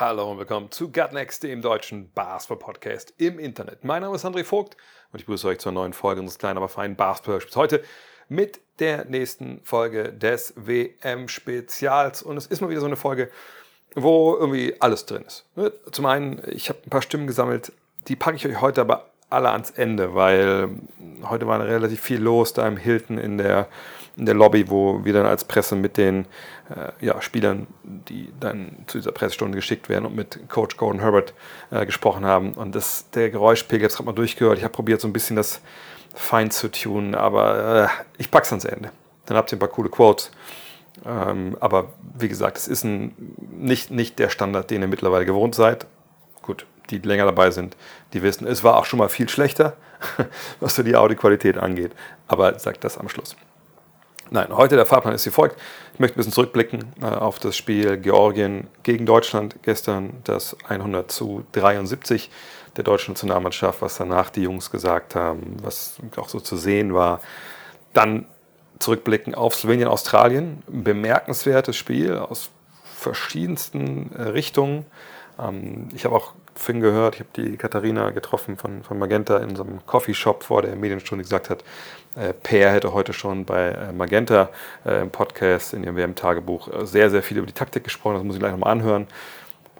Hallo und willkommen zu Gutnext, dem deutschen Basketball-Podcast im Internet. Mein Name ist André Vogt und ich begrüße euch zur neuen Folge unseres kleinen, aber feinen Basketball-Spiels. Heute mit der nächsten Folge des WM-Spezials. Und es ist mal wieder so eine Folge, wo irgendwie alles drin ist. Ne? Zum einen, ich habe ein paar Stimmen gesammelt, die packe ich euch heute aber alle ans Ende, weil heute war relativ viel los da im Hilton in der, in der Lobby, wo wir dann als Presse mit den ja, Spielern, die dann zu dieser Pressestunde geschickt werden und mit Coach Gordon Herbert äh, gesprochen haben. Und das, der Geräuschpegel, ich habe mal durchgehört, ich habe probiert so ein bisschen das fein zu tunen, aber äh, ich pack's ans Ende. Dann habt ihr ein paar coole Quotes. Ähm, aber wie gesagt, es ist ein, nicht, nicht der Standard, den ihr mittlerweile gewohnt seid. Gut, die länger dabei sind, die wissen, es war auch schon mal viel schlechter, was so die Audioqualität angeht. Aber sagt das am Schluss. Nein, heute der Fahrplan ist wie folgt. Ich möchte ein bisschen zurückblicken äh, auf das Spiel Georgien gegen Deutschland. Gestern das 100 zu 73 der deutschen Nationalmannschaft, was danach die Jungs gesagt haben, was auch so zu sehen war. Dann zurückblicken auf Slowenien, Australien. Ein bemerkenswertes Spiel aus verschiedensten äh, Richtungen. Ähm, ich habe auch Finn gehört, ich habe die Katharina getroffen von, von Magenta in so einem Coffeeshop vor der Medienstunde, die gesagt hat, Per hätte heute schon bei äh, Magenta äh, im Podcast, in ihrem WM-Tagebuch, äh, sehr, sehr viel über die Taktik gesprochen. Das muss ich gleich nochmal anhören.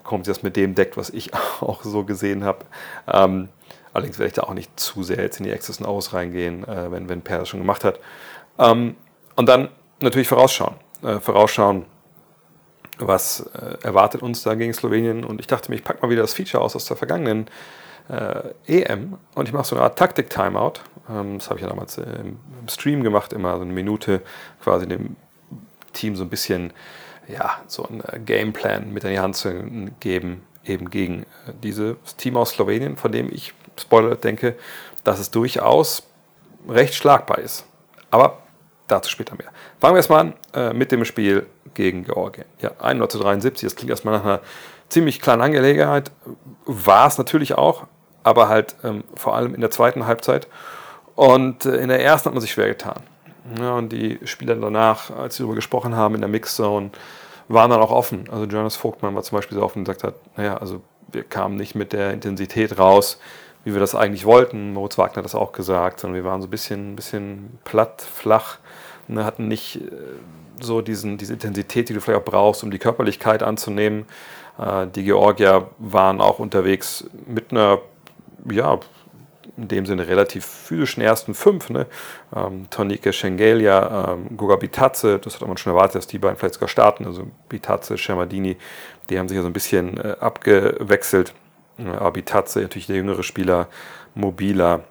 Kommt sie das mit dem deckt, was ich auch so gesehen habe. Ähm, allerdings werde ich da auch nicht zu sehr jetzt in die X's und O's reingehen, äh, wenn, wenn Per das schon gemacht hat. Ähm, und dann natürlich vorausschauen. Äh, vorausschauen, was äh, erwartet uns da gegen Slowenien. Und ich dachte mir, ich packe mal wieder das Feature aus aus der vergangenen äh, EM und ich mache so eine Art Taktik-Timeout. Ähm, das habe ich ja damals äh, im, Stream gemacht, immer so eine Minute quasi dem Team so ein bisschen, ja, so ein äh, Gameplan mit an die Hand zu geben, eben gegen äh, dieses Team aus Slowenien, von dem ich, Spoiler, denke, dass es durchaus recht schlagbar ist. Aber dazu später mehr. Fangen wir erstmal an äh, mit dem Spiel gegen Georgien. Ja, 100 zu 73, das klingt erstmal nach einer ziemlich kleinen Angelegenheit. War es natürlich auch, aber halt ähm, vor allem in der zweiten Halbzeit. Und äh, in der ersten hat man sich schwer getan. Ja, und die Spieler danach, als sie darüber gesprochen haben in der Mixzone, waren dann auch offen. Also Jonas Vogtmann war zum Beispiel so offen und gesagt hat, naja, also wir kamen nicht mit der Intensität raus, wie wir das eigentlich wollten. Moritz Wagner hat das auch gesagt, sondern wir waren so ein bisschen, bisschen platt, flach und hatten nicht äh, so diesen, diese Intensität, die du vielleicht auch brauchst, um die Körperlichkeit anzunehmen. Äh, die Georgier waren auch unterwegs mit einer, ja, in dem Sinne relativ physischen ersten fünf. Ne? Ähm, Tonike Schengelia, ähm, Goga Bitadze, das hat man schon erwartet, dass die beiden vielleicht sogar starten. Also Bitadze, Schermadini, die haben sich ja so ein bisschen äh, abgewechselt. Aber Bitadze, natürlich der jüngere Spieler, mobiler,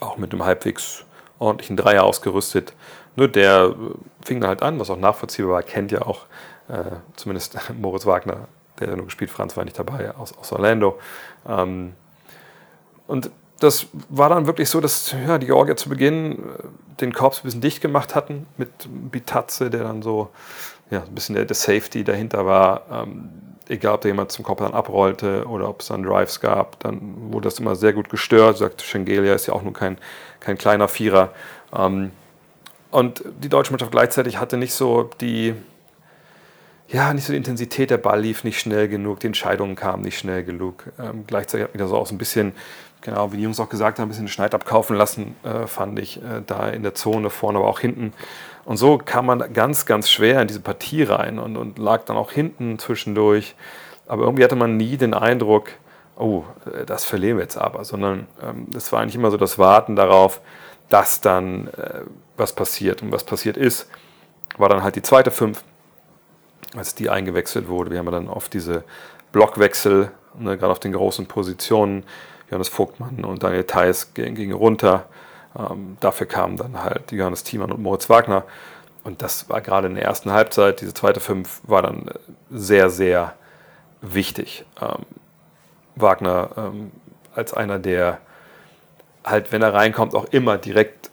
auch mit einem halbwegs ordentlichen Dreier ausgerüstet. Nur der äh, fing dann halt an, was auch nachvollziehbar war, kennt ja auch äh, zumindest Moritz Wagner, der ja nur gespielt, Franz war nicht dabei, aus, aus Orlando. Ähm, und das war dann wirklich so, dass ja, die Georgier zu Beginn äh, den Korps ein bisschen dicht gemacht hatten mit Bitazze, der dann so ja, ein bisschen der, der Safety dahinter war. Ähm, egal, ob da jemand zum Korb dann abrollte oder ob es dann Drives gab, dann wurde das immer sehr gut gestört. Sagt Schengelia ist ja auch nur kein, kein kleiner Vierer. Ähm, und die deutsche Mannschaft gleichzeitig hatte nicht so die, ja, nicht so die Intensität, der Ball lief nicht schnell genug, die Entscheidungen kamen nicht schnell genug. Ähm, gleichzeitig hat mich das auch so ein bisschen, genau wie die Jungs auch gesagt haben, ein bisschen Schneid abkaufen lassen, äh, fand ich, äh, da in der Zone vorne, aber auch hinten. Und so kam man ganz, ganz schwer in diese Partie rein und, und lag dann auch hinten zwischendurch. Aber irgendwie hatte man nie den Eindruck, oh, äh, das verlieren wir jetzt aber, sondern ähm, es war eigentlich immer so das Warten darauf, dass dann äh, was passiert. Und was passiert ist, war dann halt die zweite Fünf, als die eingewechselt wurde. Wir haben dann oft diese Blockwechsel, ne, gerade auf den großen Positionen. Johannes Vogtmann und Daniel Theiss gingen runter. Ähm, dafür kamen dann halt Johannes Thiemann und Moritz Wagner. Und das war gerade in der ersten Halbzeit, diese zweite Fünf war dann sehr, sehr wichtig. Ähm, Wagner ähm, als einer der halt, wenn er reinkommt, auch immer direkt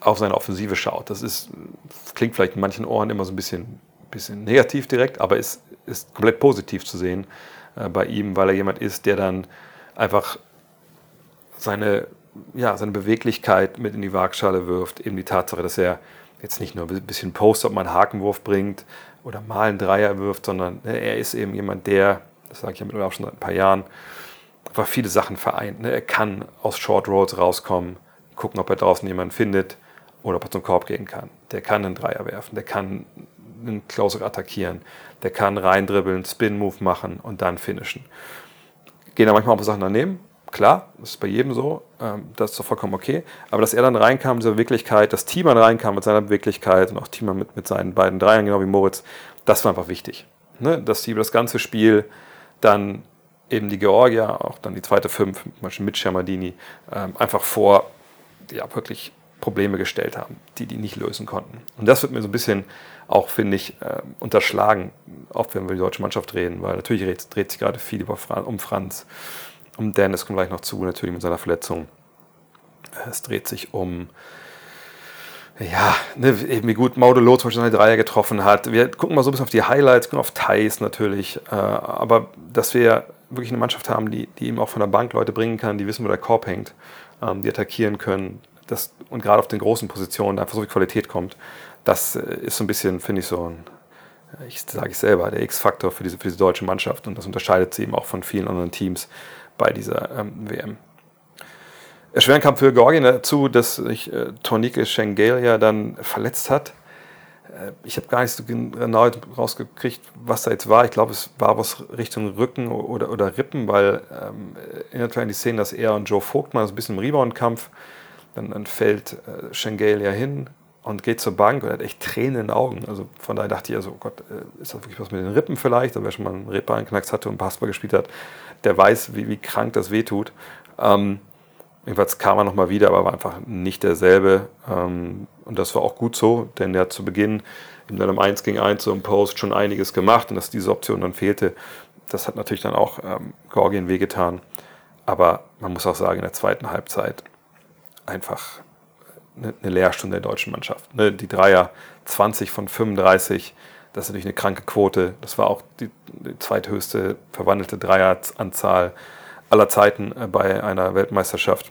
auf seine Offensive schaut. Das ist, klingt vielleicht in manchen Ohren immer so ein bisschen, bisschen negativ direkt, aber ist, ist komplett positiv zu sehen äh, bei ihm, weil er jemand ist, der dann einfach seine, ja, seine Beweglichkeit mit in die Waagschale wirft. Eben die Tatsache, dass er jetzt nicht nur ein bisschen Post, ob man einen Hakenwurf bringt oder mal einen Dreier wirft, sondern ne, er ist eben jemand, der, das sage ich ja mittlerweile auch schon seit ein paar Jahren, einfach viele Sachen vereint. Ne? Er kann aus Short Rolls rauskommen, gucken, ob er draußen jemanden findet oder ob er zum Korb gehen kann. Der kann einen Dreier werfen, der kann einen Closer attackieren, der kann reindribbeln, Spin-Move machen und dann finishen. Gehen da manchmal auch Sachen daneben, klar, das ist bei jedem so, ähm, das ist doch vollkommen okay. Aber dass er dann reinkam, diese Beweglichkeit, das Team dann reinkam mit seiner Beweglichkeit und auch Team mit, mit seinen beiden Dreiern, genau wie Moritz, das war einfach wichtig. Ne? Dass die über das ganze Spiel dann eben die Georgier, auch dann die zweite Fünf, zum mit Schermadini, ähm, einfach vor ja, wirklich Probleme gestellt haben, die die nicht lösen konnten. Und das wird mir so ein bisschen auch, finde ich, äh, unterschlagen, oft wenn wir über die deutsche Mannschaft reden, weil natürlich dreht, dreht sich gerade viel Fran um Franz, um Dennis kommt gleich noch zu, natürlich mit seiner Verletzung. Es dreht sich um ja, ne, wie gut Maudelo zum Beispiel seine Dreier getroffen hat. Wir gucken mal so ein bisschen auf die Highlights, gucken auf Thais natürlich. Äh, aber dass wir wirklich eine Mannschaft haben, die, die eben auch von der Bank Leute bringen kann, die wissen, wo der Korb hängt, ähm, die attackieren können. Das, und gerade auf den großen Positionen einfach so viel Qualität kommt, das äh, ist so ein bisschen, finde ich, so ein, ich sage ich selber, der X-Faktor für diese, für diese deutsche Mannschaft. Und das unterscheidet sie eben auch von vielen anderen Teams bei dieser ähm, WM. Erschweren kam für Georgien dazu, dass sich äh, Tornike Schengelia dann verletzt hat. Äh, ich habe gar nicht so genau rausgekriegt, was da jetzt war. Ich glaube, es war was Richtung Rücken oder, oder Rippen, weil ähm, erinnert an die Szene, dass er und Joe Vogt mal so ein bisschen im Rebound-Kampf, dann, dann fällt äh, Schengelia hin und geht zur Bank und hat echt Tränen in den Augen. Also von daher dachte ich, also oh Gott, äh, ist das wirklich was mit den Rippen vielleicht? Und wer schon mal einen Rippeinknacks hatte und Basketball gespielt hat, der weiß, wie, wie krank das wehtut. Ähm, Jedenfalls kam er nochmal wieder, aber war einfach nicht derselbe. Ähm, und das war auch gut so, denn er hat zu Beginn in einem 1 gegen 1 so im Post schon einiges gemacht und dass diese Option dann fehlte, das hat natürlich dann auch ähm, Georgien wehgetan. Aber man muss auch sagen, in der zweiten Halbzeit einfach eine, eine Lehrstunde der deutschen Mannschaft. Ne, die Dreier 20 von 35, das ist natürlich eine kranke Quote. Das war auch die, die zweithöchste verwandelte Dreieranzahl aller Zeiten äh, bei einer Weltmeisterschaft.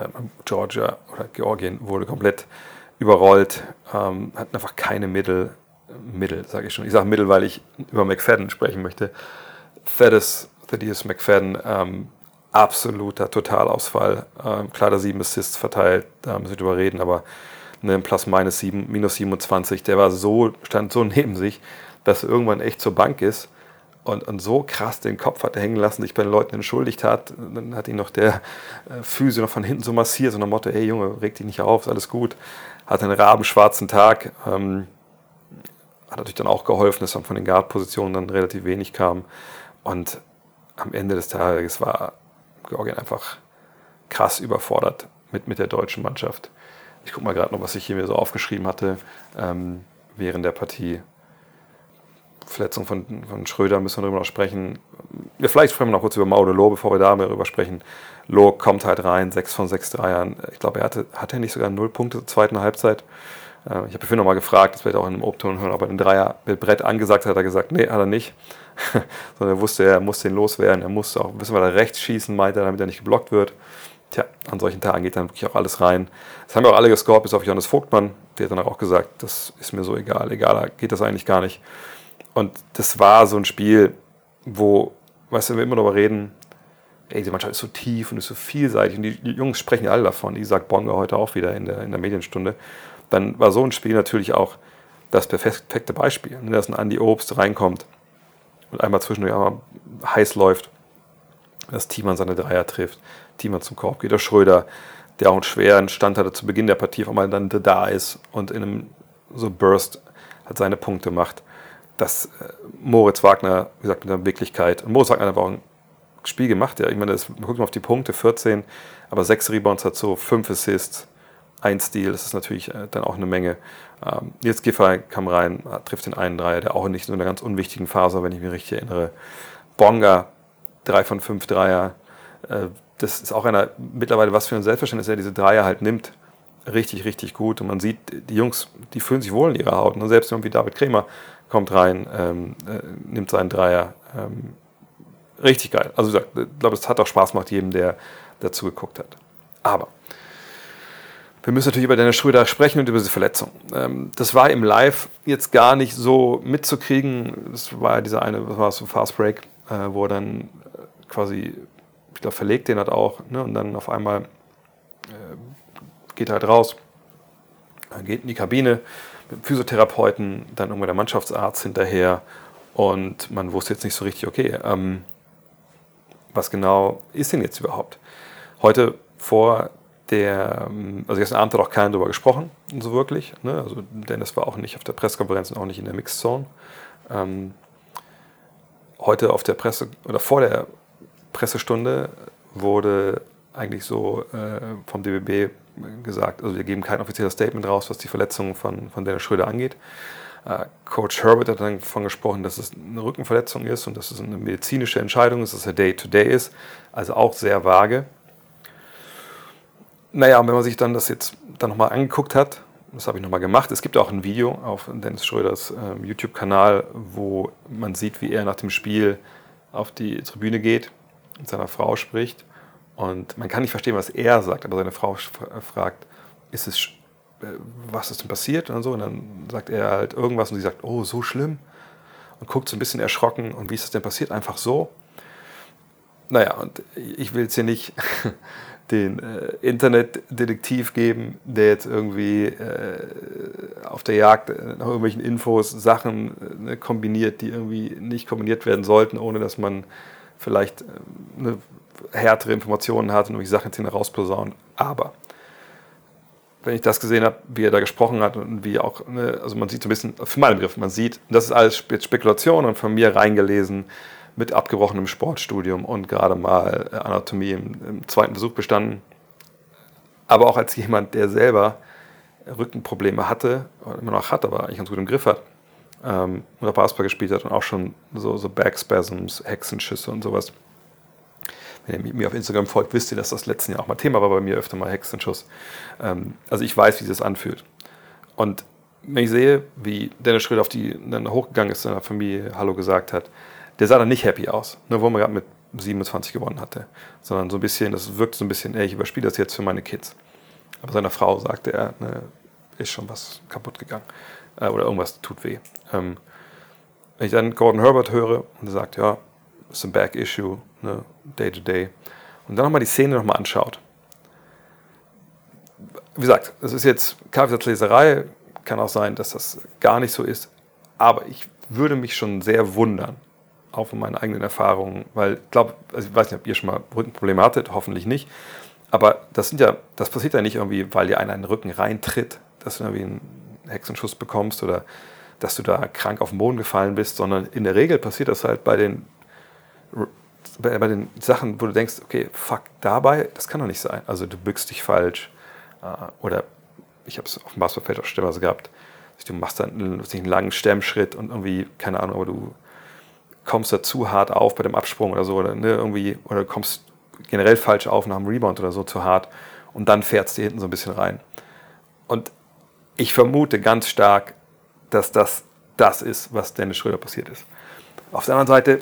Ähm, Georgia oder Georgien wurde komplett überrollt, ähm, hatten einfach keine Mittel, Mittel, sage ich schon. Ich sage Mittel, weil ich über McFadden sprechen möchte. Thaddeus, Thaddeus McFadden, ähm, absoluter Totalausfall. Ähm, klar, der sieben Assists verteilt, da müssen wir drüber reden, aber ne, plus minus 7, minus 27, der war so, stand so neben sich, dass er irgendwann echt zur Bank ist und, und so krass den Kopf hat hängen lassen, sich bei den Leuten entschuldigt hat. Dann hat ihn noch der äh, Physio noch von hinten so massiert, so nach Motto, hey Junge, reg dich nicht auf, ist alles gut. Hat einen rabenschwarzen Tag. Ähm, hat natürlich dann auch geholfen, dass dann von den Guard-Positionen dann relativ wenig kam. Und am Ende des Tages war Georgien einfach krass überfordert mit, mit der deutschen Mannschaft. Ich gucke mal gerade noch, was ich hier mir so aufgeschrieben hatte ähm, während der Partie. Verletzung von, von Schröder müssen wir darüber noch sprechen. Ja, vielleicht sprechen wir noch kurz über Mauro Loh, bevor wir darüber sprechen. Loh kommt halt rein, 6 von 6 Dreiern. Ich glaube, er hatte, hatte nicht sogar 0 Punkte zur zweiten Halbzeit. Äh, ich habe noch mal gefragt, das werde ich auch in einem Obton hören, ob er den Dreier mit Brett angesagt hat. Er gesagt, nee, hat er nicht. Sondern er wusste, er musste ihn loswerden. Er musste auch wissen, weil er rechts schießen, meinte er, damit er nicht geblockt wird. Tja, an solchen Tagen geht dann wirklich auch alles rein. Das haben wir auch alle gescored, bis auf Johannes Vogtmann. Der hat dann auch gesagt, das ist mir so egal. Egal, geht das eigentlich gar nicht. Und das war so ein Spiel, wo, weißt du, wir immer darüber reden, ey, die Mannschaft ist so tief und ist so vielseitig und die, Jungs sprechen ja alle davon. Ich sag Bonga heute auch wieder in der, in der Medienstunde. Dann war so ein Spiel natürlich auch das perfekte Beispiel, ne, dass ein Andi Obst reinkommt und einmal zwischendurch einmal heiß läuft, das Team an seine Dreier trifft, Team zum Korb geht, der Schröder, der auch einen schweren Stand hatte zu Beginn der Partie, auf einmal dann da ist und in einem so Burst hat seine Punkte macht dass äh, Moritz Wagner, wie gesagt, mit der Wirklichkeit, und Moritz Wagner hat auch ein Spiel gemacht, ja. Ich meine, das, guckt mal auf die Punkte, 14, aber 6 Rebounds so, 5 Assists, 1 Steal, das ist natürlich äh, dann auch eine Menge. Ähm, jetzt Giffey kam rein, trifft den einen Dreier, der auch nicht in einer ganz unwichtigen Phase, wenn ich mich richtig erinnere. Bonga, 3 von 5 Dreier, äh, das ist auch einer, mittlerweile, was für ein Selbstverständnis er diese Dreier halt nimmt, richtig, richtig gut. Und man sieht, die Jungs, die fühlen sich wohl in ihrer Haut. Und selbst irgendwie David Kremer kommt rein, ähm, äh, nimmt seinen Dreier. Ähm, richtig geil. Also ich glaube, es hat auch Spaß gemacht, jedem, der dazu geguckt hat. Aber wir müssen natürlich über Dennis Schröder sprechen und über diese Verletzung. Ähm, das war im Live jetzt gar nicht so mitzukriegen. Das war dieser eine, was war so Fast Break, äh, wo er dann quasi, ich glaube, verlegt den hat auch, ne, und dann auf einmal äh, geht er halt raus, geht in die Kabine mit dem Physiotherapeuten, dann irgendwann der Mannschaftsarzt hinterher und man wusste jetzt nicht so richtig, okay, ähm, was genau ist denn jetzt überhaupt? Heute vor der, ähm, also gestern Abend hat auch keiner darüber gesprochen, so wirklich. Ne? Also Dennis war auch nicht auf der Pressekonferenz und auch nicht in der Mixzone. Ähm, heute auf der Presse oder vor der Pressestunde wurde eigentlich so äh, vom DBB gesagt, also wir geben kein offizielles Statement raus, was die Verletzung von, von Dennis Schröder angeht. Äh, Coach Herbert hat dann davon gesprochen, dass es eine Rückenverletzung ist und dass es eine medizinische Entscheidung ist, dass er Day-to-Day -Day ist, also auch sehr vage. Naja, und wenn man sich dann das jetzt dann nochmal angeguckt hat, das habe ich nochmal gemacht, es gibt auch ein Video auf Dennis Schröders äh, YouTube-Kanal, wo man sieht, wie er nach dem Spiel auf die Tribüne geht, mit seiner Frau spricht und man kann nicht verstehen, was er sagt, aber seine Frau fragt, ist es, äh, was ist denn passiert und so und dann sagt er halt irgendwas und sie sagt, oh, so schlimm und guckt so ein bisschen erschrocken und wie ist das denn passiert? Einfach so. Naja, und ich will jetzt hier nicht den äh, Internetdetektiv geben, der jetzt irgendwie äh, auf der Jagd äh, nach irgendwelchen Infos Sachen äh, ne, kombiniert, die irgendwie nicht kombiniert werden sollten, ohne dass man vielleicht eine äh, härtere Informationen hat und irgendwelche Sachen jetzt herausposaunen. Aber wenn ich das gesehen habe, wie er da gesprochen hat und wie auch, ne, also man sieht so ein bisschen, für meinen Begriff, man sieht, das ist alles Spekulation und von mir reingelesen, mit abgebrochenem Sportstudium und gerade mal äh, Anatomie im, im, zweiten Versuch bestanden. Aber auch als jemand, der selber Rückenprobleme hatte, immer noch hat, aber eigentlich ganz gut im Griff hat, ähm, oder Basketball gespielt hat und auch schon so, so Backspasms, Hexenschüsse und sowas. Wenn ihr mir auf Instagram folgt, wisst ihr, dass das letzten Jahr auch mal Thema war bei mir, öfter mal Hexenschuss. Ähm, also ich weiß, wie sich das anfühlt. Und wenn ich sehe, wie Dennis Schröder auf die dann hochgegangen ist, seiner Familie Hallo gesagt hat, der sah dann nicht happy aus, ne, wo man gerade mit 27 gewonnen hatte, sondern so ein bisschen, das wirkt so ein bisschen, ey, ich überspiele das jetzt für meine Kids. Aber seiner Frau sagte er, ne, ist schon was kaputt gegangen äh, oder irgendwas tut weh. Ähm, wenn ich dann Gordon Herbert höre und er sagt, ja, ist ein Back-Issue, ne, Day to Day, und dann nochmal die Szene nochmal anschaut. Wie gesagt, es ist jetzt Kaffeesatzleserei, kann auch sein, dass das gar nicht so ist, aber ich würde mich schon sehr wundern, auch von meinen eigenen Erfahrungen, weil ich glaube, also ich weiß nicht, ob ihr schon mal Rückenprobleme hattet, hoffentlich nicht, aber das sind ja, das passiert ja nicht irgendwie, weil dir einer in den Rücken reintritt, dass du irgendwie einen Hexenschuss bekommst oder dass du da krank auf den Boden gefallen bist, sondern in der Regel passiert das halt bei den, bei, bei den Sachen, wo du denkst, okay, fuck, dabei, das kann doch nicht sein. Also du bückst dich falsch äh, oder ich habe es auf dem Basketballfeld auch stellenweise gehabt, du machst dann einen, langen Stemmschritt und irgendwie, keine Ahnung, aber du kommst da zu hart auf bei dem Absprung oder so, oder, ne, irgendwie, oder kommst generell falsch auf nach dem Rebound oder so zu hart und dann fährst du hinten so ein bisschen rein. Und ich vermute ganz stark, dass das das ist, was Dennis Schröder passiert ist. Auf der anderen Seite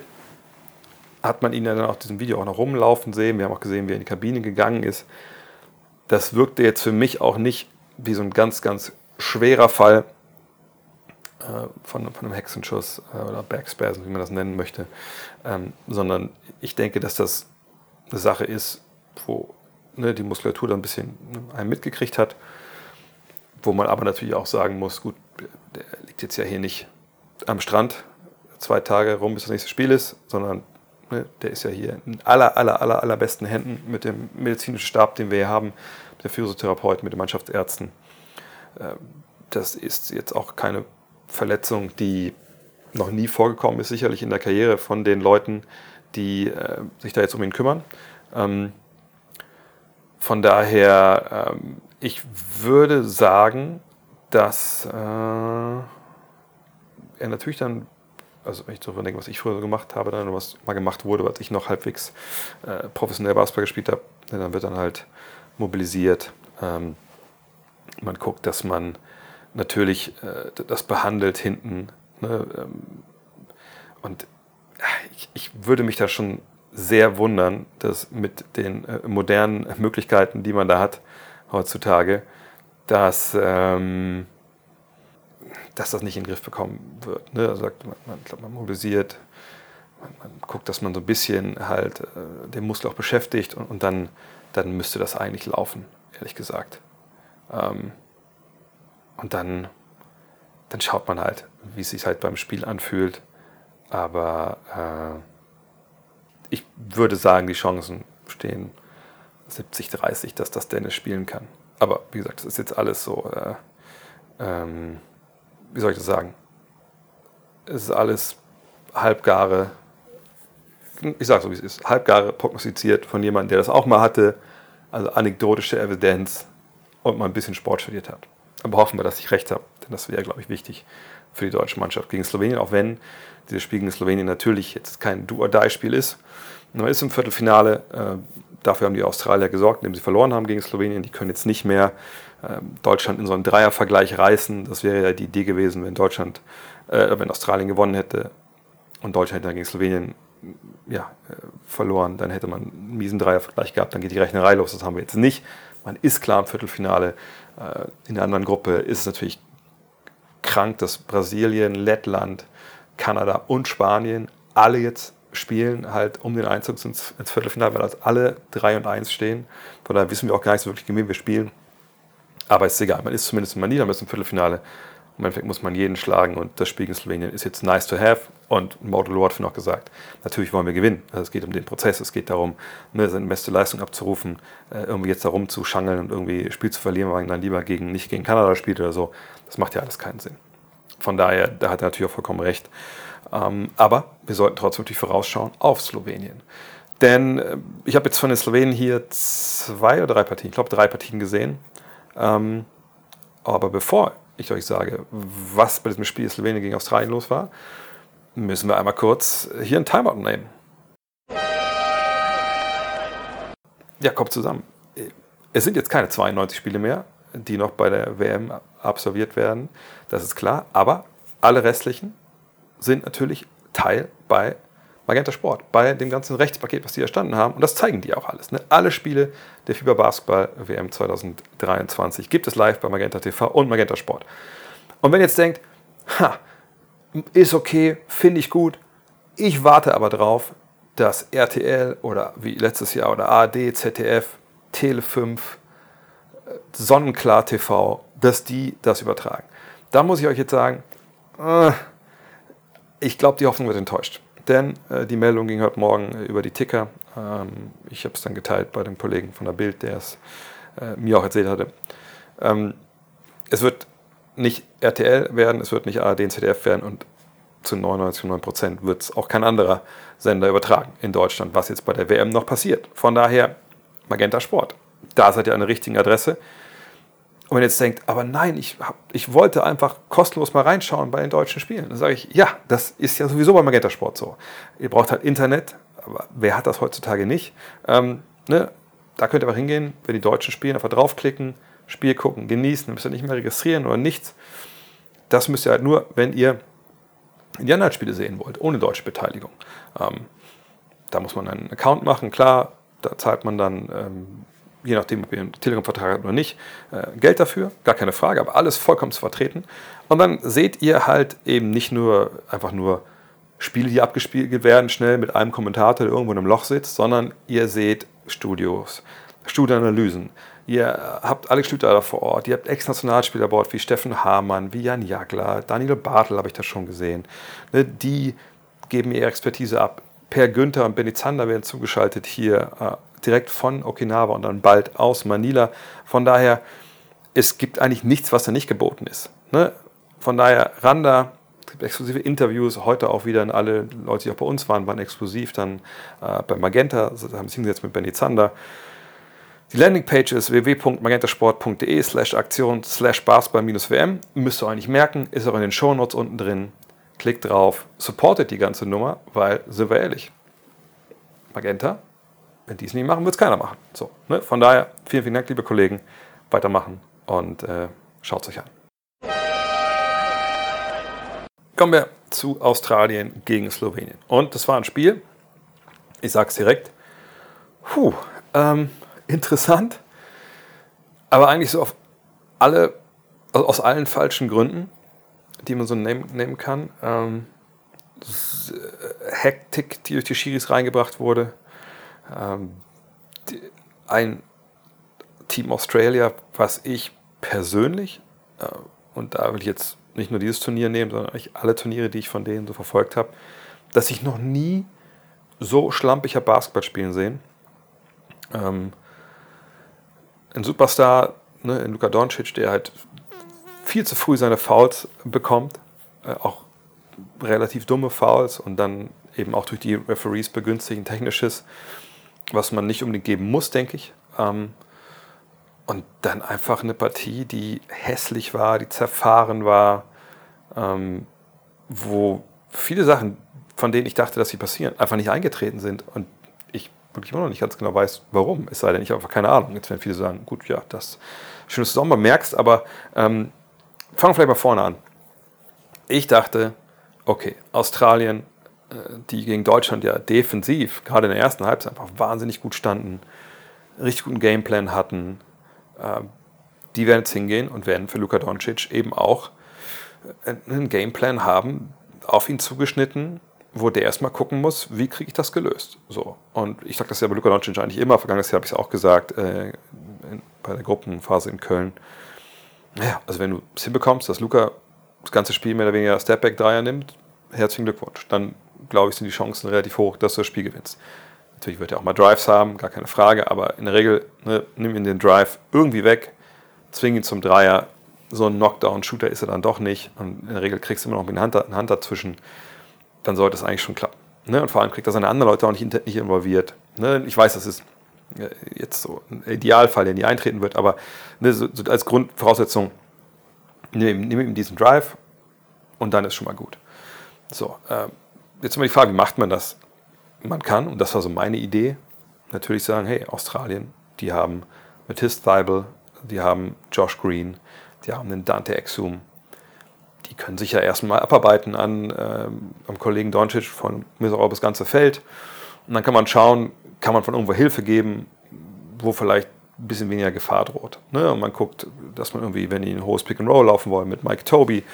hat man ihn dann auf diesem Video auch noch rumlaufen sehen. Wir haben auch gesehen, wie er in die Kabine gegangen ist. Das wirkte jetzt für mich auch nicht wie so ein ganz, ganz schwerer Fall, äh, von, von einem Hexenschuss äh, oder Backspasm, wie man das nennen möchte, ähm, sondern ich denke, dass das eine Sache ist, wo ne, die Muskulatur da ein bisschen ne, einen mitgekriegt hat, wo man aber natürlich auch sagen muss, gut, der liegt jetzt ja hier nicht am Strand zwei Tage rum, bis das nächste Spiel ist, sondern ne, der ist ja hier in aller, aller, aller, allerbesten Händen mit dem medizinischen Stab, den wir hier haben, mit der Physiotherapeuten, mit den Mannschaftsärzten. Ähm, das ist jetzt auch keine Verletzung, die noch nie vorgekommen ist, sicherlich in der Karriere von den Leuten, die äh, sich da jetzt um ihn kümmern. Ähm, von daher, ähm, ich würde sagen, dass äh, er natürlich dann Also wenn ich darüber denke, was ich früher gemacht habe, dann was mal gemacht wurde, als ich noch halbwegs äh, professionell Basketball gespielt habe, dann wird dann halt mobilisiert. Ähm, man guckt, dass man natürlich äh, das behandelt hinten. Ne? Ähm, und ich, ich, würde mich da schon sehr wundern, dass mit den äh, modernen Möglichkeiten, die man da hat heutzutage, dass, ähm, dass das nicht in den Griff bekommen wird. Ne? Also man, man, man mobilisiert, man, man, guckt, dass man so ein bisschen halt äh, den Muskel auch beschäftigt und, und, dann, dann müsste das eigentlich laufen, ehrlich gesagt. Ähm, und dann, dann schaut man halt, wie es sich halt beim Spiel anfühlt. Aber äh, ich würde sagen, die Chancen stehen 70, 30, dass das Dennis spielen kann. Aber wie gesagt, das ist jetzt alles so, äh, ähm, wie soll ich das sagen? Es ist alles halbgare, ich sage so wie es ist, halbgare prognostiziert von jemandem, der das auch mal hatte, also anekdotische Evidenz und mal ein bisschen Sport studiert hat. Aber hoffen wir, dass ich recht habe, denn das wäre, glaube ich, wichtig für die deutsche Mannschaft gegen Slowenien, auch wenn dieses Spiel gegen Slowenien natürlich jetzt kein Do-or-Die-Spiel ist. Man ist im Viertelfinale, äh, dafür haben die Australier gesorgt, indem sie verloren haben gegen Slowenien. Die können jetzt nicht mehr äh, Deutschland in so einen Dreiervergleich reißen. Das wäre ja die Idee gewesen, wenn Deutschland, äh, wenn Australien gewonnen hätte und Deutschland hätte dann gegen Slowenien ja, äh, verloren, dann hätte man einen miesen Dreiervergleich gehabt, dann geht die Rechnerei los. Das haben wir jetzt nicht. Man ist klar im Viertelfinale. Äh, in der anderen Gruppe ist es natürlich krank, dass Brasilien, Lettland, Kanada und Spanien alle jetzt spielen, halt um den Einzug ins, ins Viertelfinale, weil als alle 3 und 1 stehen. Von daher wissen wir auch gar nicht so wirklich, gegen wen wir spielen. Aber ist egal, man ist zumindest in Manila, man ist im Viertelfinale. Im Endeffekt muss man jeden schlagen und das Spiel in Slowenien ist jetzt nice to have. Und Model hat noch gesagt, natürlich wollen wir gewinnen. Also es geht um den Prozess, es geht darum, ne, seine beste Leistung abzurufen, äh, irgendwie jetzt darum zu schangeln und irgendwie Spiel zu verlieren, weil man dann lieber gegen, nicht gegen Kanada spielt oder so. Das macht ja alles keinen Sinn. Von daher, da hat er natürlich auch vollkommen recht. Ähm, aber wir sollten trotzdem natürlich vorausschauen auf Slowenien. Denn äh, ich habe jetzt von den Slowenen hier zwei oder drei Partien, ich glaube drei Partien gesehen. Ähm, aber bevor ich euch sage, was bei diesem Spiel Slowenien gegen Australien los war, müssen wir einmal kurz hier ein Timeout nehmen. Ja, kommt zusammen. Es sind jetzt keine 92 Spiele mehr, die noch bei der WM absolviert werden, das ist klar. Aber alle restlichen sind natürlich Teil bei Magenta Sport, bei dem ganzen Rechtspaket, was die erstanden haben. Und das zeigen die auch alles. Ne? Alle Spiele der FIBA Basketball WM 2023 gibt es live bei Magenta TV und Magenta Sport. Und wenn ihr jetzt denkt, ha, ist okay, finde ich gut, ich warte aber drauf, dass RTL oder wie letztes Jahr oder ARD, ZDF, Tele 5, Sonnenklar TV, dass die das übertragen. Da muss ich euch jetzt sagen, äh, ich glaube, die Hoffnung wird enttäuscht. Denn äh, die Meldung ging heute Morgen über die Ticker. Ähm, ich habe es dann geteilt bei dem Kollegen von der Bild, der es äh, mir auch erzählt hatte. Ähm, es wird nicht RTL werden, es wird nicht ARD und ZDF werden und zu 99,9 Prozent wird es auch kein anderer Sender übertragen in Deutschland, was jetzt bei der WM noch passiert. Von daher Magenta Sport. Da seid ihr an der richtigen Adresse. Und wenn ihr jetzt denkt, aber nein, ich, hab, ich wollte einfach kostenlos mal reinschauen bei den deutschen Spielen, dann sage ich, ja, das ist ja sowieso beim Magenta Sport so. Ihr braucht halt Internet, aber wer hat das heutzutage nicht? Ähm, ne? Da könnt ihr einfach hingehen, wenn die Deutschen spielen, einfach draufklicken, Spiel gucken, genießen, müsst ihr nicht mehr registrieren oder nichts. Das müsst ihr halt nur, wenn ihr die anderen Spiele sehen wollt, ohne deutsche Beteiligung. Ähm, da muss man einen Account machen, klar, da zahlt man dann ähm, je nachdem, ob ihr einen Telegram-Vertrag habt oder nicht, äh, Geld dafür, gar keine Frage, aber alles vollkommen zu vertreten. Und dann seht ihr halt eben nicht nur einfach nur Spiele, die abgespielt werden, schnell mit einem Kommentator, der irgendwo in einem Loch sitzt, sondern ihr seht Studios, Studioanalysen. Ihr habt Alex Schlüter da vor Ort, ihr habt Ex-Nationalspieler an Bord wie Steffen Hamann, wie Jan Jagler, Daniel Bartel habe ich das schon gesehen. Ne, die geben ihre Expertise ab. Per Günther und Benny Zander werden zugeschaltet hier äh, direkt von Okinawa und dann bald aus Manila. Von daher, es gibt eigentlich nichts, was da nicht geboten ist. Ne? Von daher, Randa, es gibt exklusive Interviews, heute auch wieder alle Leute, die auch bei uns waren, waren exklusiv dann äh, bei Magenta, also, haben sich hingesetzt mit Benny Zander. Die Landingpage ist www.magentasport.de slash Aktion slash Basketball-WM. Müsst ihr eigentlich merken, ist auch in den Shownotes unten drin. Klickt drauf, supportet die ganze Nummer, weil, sind wir ehrlich, Magenta, wenn die es nicht machen, wird es keiner machen. So, ne? Von daher, vielen, vielen Dank, liebe Kollegen, weitermachen und äh, schaut es euch an. Kommen wir zu Australien gegen Slowenien. Und das war ein Spiel, ich sage es direkt, puh, ähm, interessant, aber eigentlich so auf alle, also aus allen falschen Gründen, die man so nehmen, kann. Ähm, Hektik, die durch die Schiris reingebracht wurde. Ähm, die, ein Team Australia, was ich persönlich, äh, und da will ich jetzt nicht nur dieses Turnier nehmen, sondern eigentlich alle Turniere, die ich von denen so verfolgt habe, dass ich noch nie so schlampig habe Basketball spielen sehen. Ähm, ein Superstar, ne, in Luka Doncic, der halt viel zu früh seine Fouls bekommt, äh, auch relativ dumme Fouls und dann eben auch durch die Referees begünstigen technisches, was man nicht unbedingt geben muss, denke ich. Ähm, und dann einfach eine Partie, die hässlich war, die zerfahren war, ähm, wo viele Sachen, von denen ich dachte, dass sie passieren, einfach nicht eingetreten sind. Und ich wirklich immer noch nicht ganz genau weiß, warum. Es sei denn, ich habe einfach keine Ahnung. Jetzt werden viele sagen, gut, ja, das schön, dass du es auch mal merkst, aber ähm, fangen vielleicht mal vorne an. Ich dachte, okay, Australien, äh, die gegen Deutschland ja defensiv, gerade in der ersten Halbzeit, einfach wahnsinnig gut standen, richtig guten Gameplan hatten, äh, die werden jetzt hingehen und werden für Luka Doncic eben auch äh, einen Gameplan haben, auf ihn zugeschnitten, wo der erstmal gucken muss, wie kriege ich das gelöst. So. Und ich sage das ja bei Luka Doncic eigentlich immer, vergangenes Jahr habe ich es auch gesagt, äh, bei der Gruppenphase in Köln. Naja, also wenn du es hinbekommst, dass Luca das ganze Spiel mehr oder weniger Stepback-Dreier nimmt, herzlichen Glückwunsch. Dann glaube ich, sind die Chancen relativ hoch, dass du das Spiel gewinnst. Natürlich wird er auch mal Drives haben, gar keine Frage, aber in der Regel ne, nimm ihn den Drive irgendwie weg, zwing ihn zum Dreier. So ein Knockdown-Shooter ist er dann doch nicht. Und in der Regel kriegst du immer noch eine Hand, eine Hand dazwischen. Dann sollte es eigentlich schon klappen. Ne? Und vor allem kriegt er seine anderen Leute auch nicht, nicht involviert. Ne? Ich weiß, das ist jetzt so ein Idealfall, der nie eintreten wird, aber ne, so, so als Grundvoraussetzung, nimm, nimm ihm diesen Drive und dann ist schon mal gut. So, äh, jetzt mal die Frage, wie macht man das? man kann, und das war so meine Idee, natürlich sagen, hey, Australien, die haben Matisse Thibel, die haben Josh Green, die haben den Dante Exum, die können sich ja erstmal abarbeiten an ähm, am Kollegen Doncic von auch das ganze Feld. Und dann kann man schauen, kann man von irgendwo Hilfe geben, wo vielleicht ein bisschen weniger Gefahr droht. Ne? Und man guckt, dass man irgendwie, wenn die ein hohes Pick and Roll laufen wollen mit Mike Toby,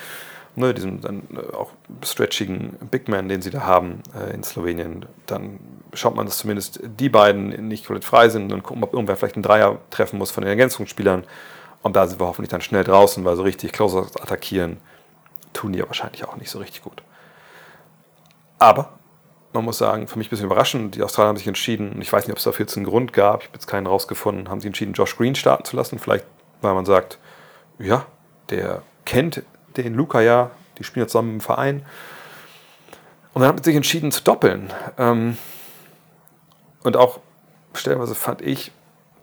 ne, diesen dann äh, auch stretchigen Big Man, den sie da haben äh, in Slowenien, dann schaut man, dass zumindest die beiden nicht komplett frei sind und gucken, ob irgendwer vielleicht einen Dreier treffen muss von den Ergänzungsspielern. Und da sind wir hoffentlich dann schnell draußen, weil so richtig Closer attackieren tun die ja wahrscheinlich auch nicht so richtig gut. Aber man muss sagen, für mich ein bisschen überraschend, die Australier haben sich entschieden, und ich weiß nicht, ob es dafür jetzt einen Grund gab, ich habe jetzt keinen rausgefunden, haben sie entschieden, Josh Green starten zu lassen. Vielleicht, weil man sagt, ja, der kennt den Luca ja, die spielen zusammen im Verein. Und dann hat man sich entschieden zu doppeln. Ähm, und auch stellenweise fand ich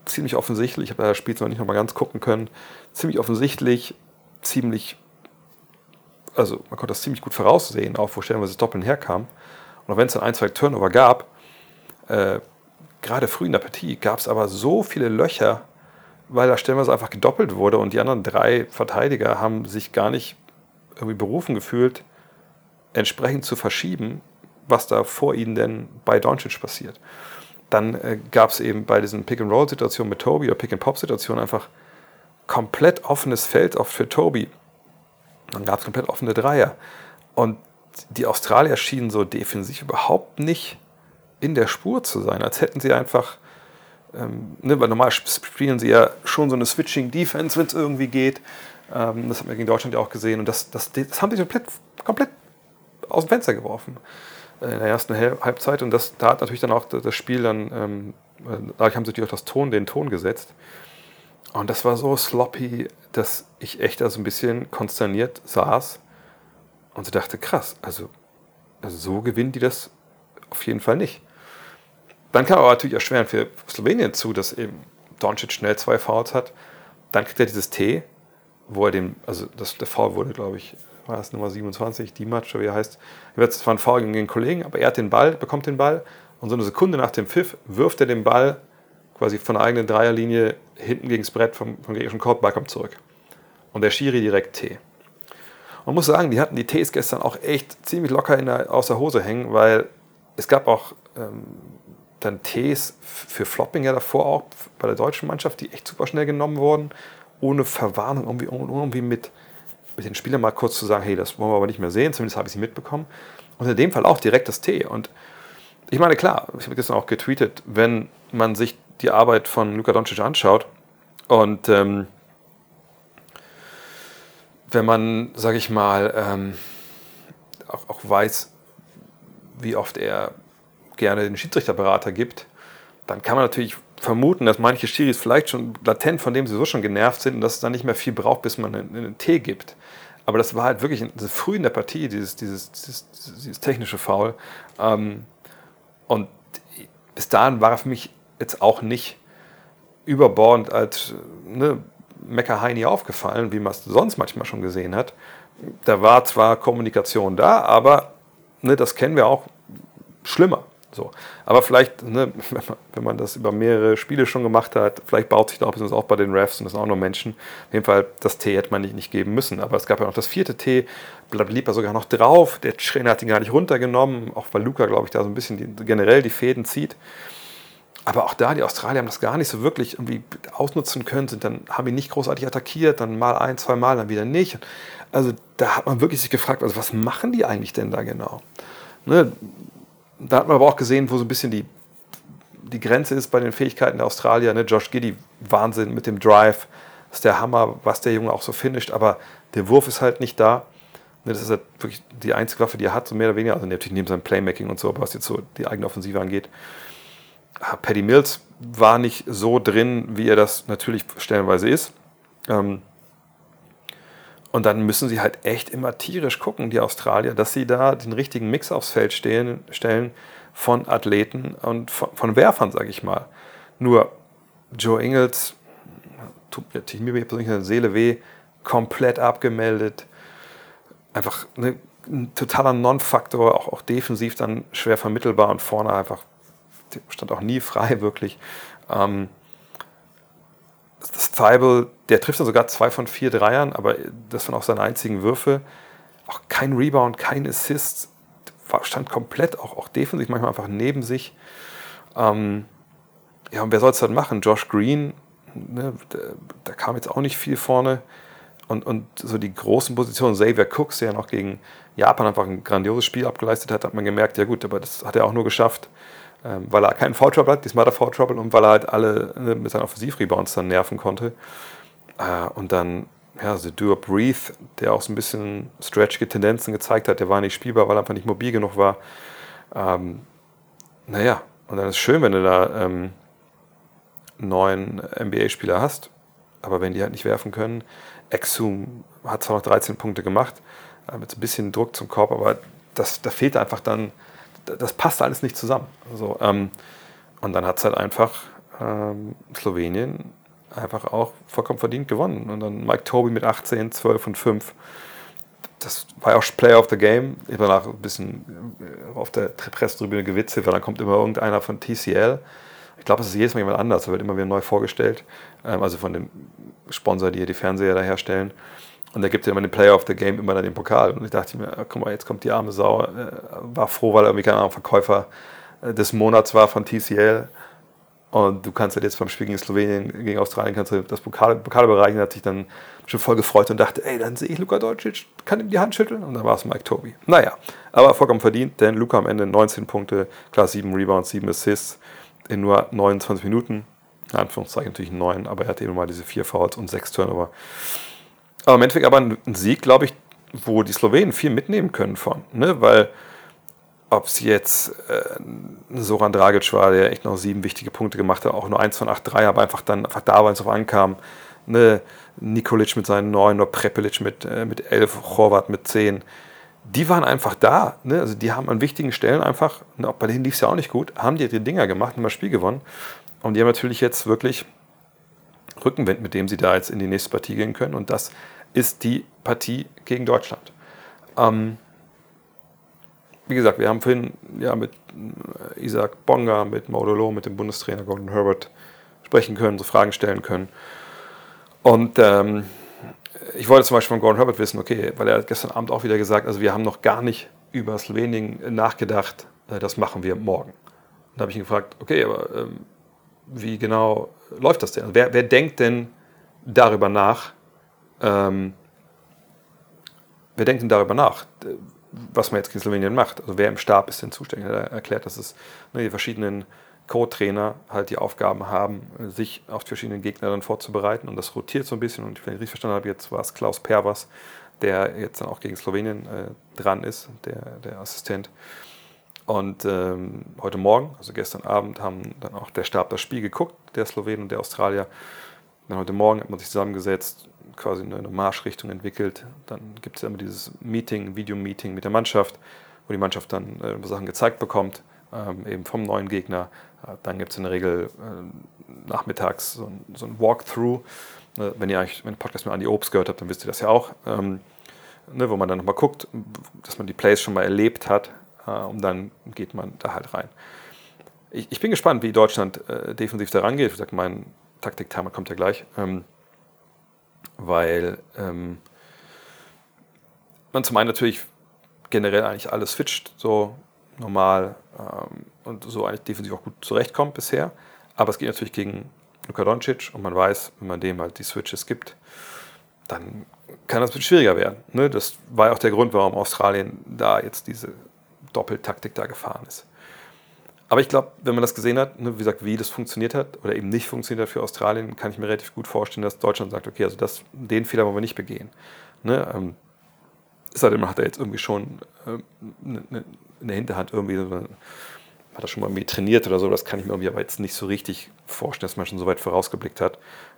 ziemlich offensichtlich, ich habe das Spiel zwar nicht nochmal ganz gucken können, ziemlich offensichtlich, ziemlich, also man konnte das ziemlich gut voraussehen, auch wo stellenweise das Doppeln herkam. Und auch wenn es dann ein, zwei Turnover gab, äh, gerade früh in der Partie gab es aber so viele Löcher, weil da stellenweise einfach gedoppelt wurde und die anderen drei Verteidiger haben sich gar nicht irgendwie berufen gefühlt, entsprechend zu verschieben, was da vor ihnen denn bei Doncic passiert. Dann äh, gab es eben bei diesen Pick-and-Roll-Situationen mit Toby oder Pick-and-Pop-Situationen einfach komplett offenes Feld oft für Toby. Dann gab es komplett offene Dreier. Und die Australier schienen so defensiv überhaupt nicht in der Spur zu sein, als hätten sie einfach ähm, ne, weil normal spielen sie ja schon so eine Switching-Defense, wenn es irgendwie geht. Ähm, das haben wir gegen Deutschland ja auch gesehen. Und das, das, das haben sie komplett, komplett aus dem Fenster geworfen äh, in der ersten Halbzeit. Und das, da hat natürlich dann auch das Spiel dann, ähm, äh, dadurch haben sie natürlich auch das Ton, den Ton gesetzt. Und das war so sloppy, dass ich echt da so ein bisschen konsterniert saß und so dachte, krass, also, also so gewinnen die das auf jeden Fall nicht. Dann kann aber natürlich erschweren für Slowenien zu, dass eben Doncic schnell zwei Fouls hat. Dann kriegt er dieses T, wo er den, also das, der Foul wurde, glaube ich, war es Nummer 27, die Match, wie er heißt. Es war ein Foul gegen den Kollegen, aber er hat den Ball, bekommt den Ball und so eine Sekunde nach dem Pfiff wirft er den Ball quasi von der eigenen Dreierlinie hinten gegen das Brett vom, vom gegnerischen Korb, Ball kommt zurück. Und der Schiri direkt T. Man muss sagen, die hatten die Ts gestern auch echt ziemlich locker in der, aus der Hose hängen, weil es gab auch ähm, dann Ts für Flopping ja davor auch bei der deutschen Mannschaft, die echt super schnell genommen wurden, ohne Verwarnung, irgendwie, irgendwie mit, mit den Spielern mal kurz zu sagen, hey, das wollen wir aber nicht mehr sehen, zumindest habe ich sie mitbekommen. Und in dem Fall auch direkt das T. Und ich meine, klar, ich habe gestern auch getweetet, wenn man sich die Arbeit von Luka Doncic anschaut und ähm, wenn man, sage ich mal, ähm, auch, auch weiß, wie oft er gerne den Schiedsrichterberater gibt, dann kann man natürlich vermuten, dass manche Schiris vielleicht schon latent von dem sie so schon genervt sind und dass es dann nicht mehr viel braucht, bis man einen, einen Tee gibt. Aber das war halt wirklich früh in der Partie, dieses, dieses, dieses, dieses technische Foul. Ähm, und bis dahin war er für mich jetzt auch nicht überbordend als ne, Mecker Heini aufgefallen, wie man es sonst manchmal schon gesehen hat. Da war zwar Kommunikation da, aber ne, das kennen wir auch schlimmer. So. Aber vielleicht, ne, wenn, man, wenn, man, das über mehrere Spiele schon gemacht hat, vielleicht baut sich da auch auch bei den Refs und das sind auch nur Menschen. Auf jeden Fall, das T hätte man nicht, nicht geben müssen. Aber es gab ja noch das vierte T, blieb er sogar noch drauf. Der Trainer hat ihn gar nicht runtergenommen, auch weil Luca, glaube ich, da so ein bisschen die, generell die Fäden zieht. Aber auch da, die Australier haben das gar nicht so wirklich irgendwie ausnutzen können, sind dann, haben ihn nicht großartig attackiert, dann mal ein, zwei Mal, dann wieder nicht. Also da hat man wirklich sich gefragt, also was machen die eigentlich denn da genau? Ne? Da hat man aber auch gesehen, wo so ein bisschen die, die Grenze ist bei den Fähigkeiten der Australier. Ne? Josh Giddy, Wahnsinn mit dem Drive, ist der Hammer, was der Junge auch so finisht, aber der Wurf ist halt nicht da. Ne? Das ist halt wirklich die einzige Waffe, die er hat, so mehr oder weniger, also natürlich neben seinem Playmaking und so, aber was jetzt so die eigene Offensive angeht. Paddy Mills war nicht so drin, wie er das natürlich stellenweise ist. Ähm, und dann müssen sie halt echt immer tierisch gucken, die Australier, dass sie da den richtigen Mix aufs Feld stehen, stellen von Athleten und von, von Werfern, sage ich mal. Nur Joe Ingles, tut mir persönlich in der Seele weh, komplett abgemeldet. Einfach ne, ein totaler Non-Faktor, auch, auch defensiv dann schwer vermittelbar und vorne einfach stand auch nie frei wirklich. Ähm, das Thibault, der trifft dann sogar zwei von vier Dreiern, aber das waren auch seine einzigen Würfe. Auch kein Rebound, kein Assist, stand komplett auch, auch defensiv manchmal einfach neben sich. Ähm, ja, und wer soll es dann machen? Josh Green, ne, da kam jetzt auch nicht viel vorne. Und, und so die großen Positionen, Xavier Cooks, der ja noch gegen Japan einfach ein grandioses Spiel abgeleistet hat, hat man gemerkt, ja gut, aber das hat er auch nur geschafft, ähm, weil er keinen Foul Trouble hat, diesmal hat er Foul Trouble und weil er halt alle äh, mit seinen Offensivrebounds dann nerven konnte. Äh, und dann, ja, The Doer Breathe, der auch so ein bisschen stretchige Tendenzen gezeigt hat, der war nicht spielbar, weil er einfach nicht mobil genug war. Ähm, naja, und dann ist es schön, wenn du da ähm, neuen NBA-Spieler hast, aber wenn die halt nicht werfen können. Exum hat zwar noch 13 Punkte gemacht, äh, mit so ein bisschen Druck zum Korb, aber das, da fehlt einfach dann das passt alles nicht zusammen. Also, ähm, und dann hat es halt einfach ähm, Slowenien einfach auch vollkommen verdient gewonnen. Und dann Mike Toby mit 18, 12 und 5. Das war ja auch Player of the Game. Ich war danach ein bisschen äh, auf der Pressetribüne gewitzelt, weil dann kommt immer irgendeiner von TCL. Ich glaube, es ist jedes Mal jemand anders. Er wird immer wieder neu vorgestellt. Ähm, also von dem Sponsor, die hier die Fernseher da herstellen. Und da gibt ja immer den Player of the Game, immer dann den Pokal. Und ich dachte mir, ah, guck mal, jetzt kommt die arme Sau. Äh, war froh, weil er irgendwie, keine Ahnung, Verkäufer äh, des Monats war von TCL. Und du kannst halt jetzt beim Spiel gegen Slowenien, gegen Australien, kannst du das Pokal, Pokal bereichen. hat sich dann schon voll gefreut und dachte, ey, dann sehe ich Luka Doncic, kann ihm die Hand schütteln. Und dann war es Mike Toby. Naja, aber vollkommen verdient, denn Luka am Ende 19 Punkte, klar 7 Rebounds, 7 Assists in nur 29 Minuten. In Anführungszeichen natürlich 9, aber er hatte eben mal diese 4 Fouls und 6 Turnover. Aber im Endeffekt aber ein Sieg, glaube ich, wo die Slowenen viel mitnehmen können von. Ne? Weil ob es jetzt äh, Soran Dragic war, der echt noch sieben wichtige Punkte gemacht hat, auch nur eins von acht drei, aber einfach dann einfach da, weil es auf ankam. Ne? Nikolic mit seinen neun, nur Prepelic mit, äh, mit elf, Horvath mit zehn. Die waren einfach da. Ne? Also die haben an wichtigen Stellen einfach, ne, bei denen lief es ja auch nicht gut, haben die ihre Dinger gemacht und das Spiel gewonnen. Und die haben natürlich jetzt wirklich Rückenwind, mit dem sie da jetzt in die nächste Partie gehen können. Und das ist die Partie gegen Deutschland. Ähm, wie gesagt, wir haben vorhin ja mit äh, Isaac Bonga, mit Maudolo, mit dem Bundestrainer Gordon Herbert sprechen können, so Fragen stellen können. Und ähm, ich wollte zum Beispiel von Gordon Herbert wissen, okay, weil er hat gestern Abend auch wieder gesagt, also wir haben noch gar nicht über Slowenien nachgedacht, äh, das machen wir morgen. Da habe ich ihn gefragt, okay, aber ähm, wie genau läuft das denn? Also wer, wer, denkt denn darüber nach, ähm, wer denkt denn darüber nach, was man jetzt in Slowenien macht? Also wer im Stab ist denn zuständig? Er erklärt, dass es ne, die verschiedenen Co-Trainer halt die Aufgaben haben, sich auf die verschiedenen Gegner dann vorzubereiten. Und das rotiert so ein bisschen. Und wenn ich richtig verstanden habe, jetzt war es Klaus Pervas, der jetzt dann auch gegen Slowenien äh, dran ist, der, der Assistent. Und ähm, heute Morgen, also gestern Abend, haben dann auch der Stab das Spiel geguckt, der Slowenen und der Australier. Dann heute Morgen hat man sich zusammengesetzt, quasi eine Marschrichtung entwickelt. Dann gibt es immer dieses Meeting, Video-Meeting mit der Mannschaft, wo die Mannschaft dann äh, Sachen gezeigt bekommt, ähm, eben vom neuen Gegner. Äh, dann gibt es in der Regel äh, nachmittags so ein, so ein Walkthrough. Ne, wenn ihr eigentlich, wenn ihr Podcast mit Andi Obst gehört habt, dann wisst ihr das ja auch. Ähm, ne, wo man dann nochmal guckt, dass man die Plays schon mal erlebt hat äh, und dann geht man da halt rein. Ich, ich bin gespannt, wie Deutschland äh, defensiv da rangeht. Wie gesagt, mein Taktik-Timer kommt ja gleich. Ähm, weil ähm, man zum einen natürlich generell eigentlich alles switcht, so normal ähm, und so eigentlich defensiv auch gut zurechtkommt bisher. Aber es geht natürlich gegen Luka Doncic und man weiß, wenn man dem halt die Switches gibt, dann kann das ein bisschen schwieriger werden. Ne? Das war ja auch der Grund, warum Australien da jetzt diese Doppeltaktik da gefahren ist. Aber ich glaube, wenn man das gesehen hat, ne, wie gesagt, wie das funktioniert hat oder eben nicht funktioniert hat für Australien, kann ich mir relativ gut vorstellen, dass Deutschland sagt, okay, also das, den Fehler wollen wir nicht begehen. Ne, ähm, seitdem hat er jetzt irgendwie schon eine, ne, eine Hinterhand irgendwie, hat er schon mal trainiert oder so, das kann ich mir irgendwie aber jetzt nicht so richtig vorstellen, dass man schon so weit vorausgeblickt hat.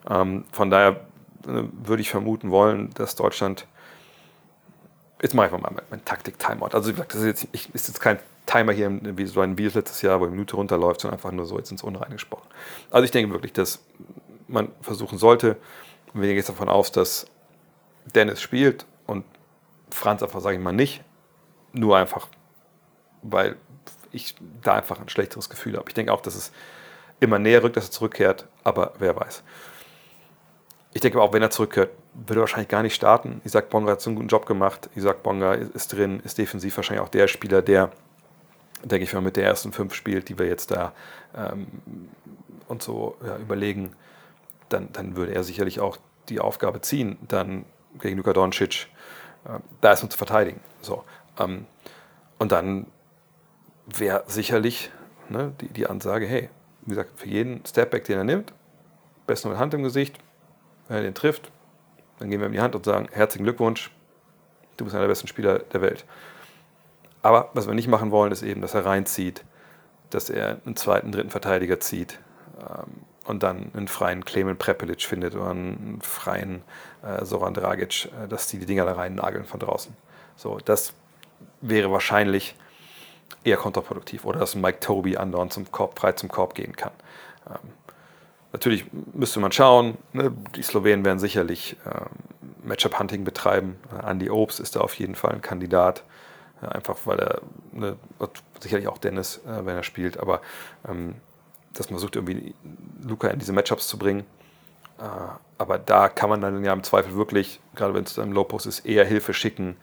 Ähm, von daher äh, würde ich vermuten wollen, dass Deutschland Jetzt mache ich mal mein Taktik-Timeout. Also wie gesagt, das ist jetzt, ich, ist jetzt kein Timer hier wie so ein Videos letztes Jahr, wo eine Minute runterläuft, sondern einfach nur so jetzt ins Unreine gesprochen. Also ich denke wirklich, dass man versuchen sollte, wir gehen jetzt davon aus, dass Dennis spielt und Franz einfach, sage ich mal, nicht. Nur einfach, weil ich da einfach ein schlechteres Gefühl habe. Ich denke auch, dass es immer näher rückt, dass er zurückkehrt, aber wer weiß. Ich denke auch, wenn er zurückkehrt, würde er wahrscheinlich gar nicht starten. Isaac Bonga hat so einen guten Job gemacht. Isaac Bonga ist drin, ist defensiv wahrscheinlich auch der Spieler, der denke ich mal, mit der ersten fünf spielt, die wir jetzt da ähm, und so ja, überlegen, dann, dann würde er sicherlich auch die Aufgabe ziehen, dann gegen Luka Doncic äh, da erstmal zu verteidigen. So, ähm, und dann wäre sicherlich ne, die, die Ansage, hey, wie gesagt, für jeden Stepback, den er nimmt, besten mit Hand im Gesicht, wenn er den trifft, dann gehen wir ihm die Hand und sagen, herzlichen Glückwunsch, du bist einer der besten Spieler der Welt. Aber was wir nicht machen wollen, ist eben, dass er reinzieht, dass er einen zweiten, dritten Verteidiger zieht ähm, und dann einen freien Clemen Prepelic findet oder einen freien äh, Soran Dragic, äh, dass die die Dinger da rein nageln von draußen. So, das wäre wahrscheinlich eher kontraproduktiv oder dass Mike Toby andauernd zum Korb, frei zum Korb gehen kann. Ähm, natürlich müsste man schauen, ne, die Slowenen werden sicherlich ähm, Matchup-Hunting betreiben. Andy Obst ist da auf jeden Fall ein Kandidat. Ja, einfach weil er, ne, sicherlich auch Dennis, äh, wenn er spielt, aber ähm, dass man versucht, irgendwie Luca in diese Matchups zu bringen. Äh, aber da kann man dann ja im Zweifel wirklich, gerade wenn es im Low Post ist, eher Hilfe schicken,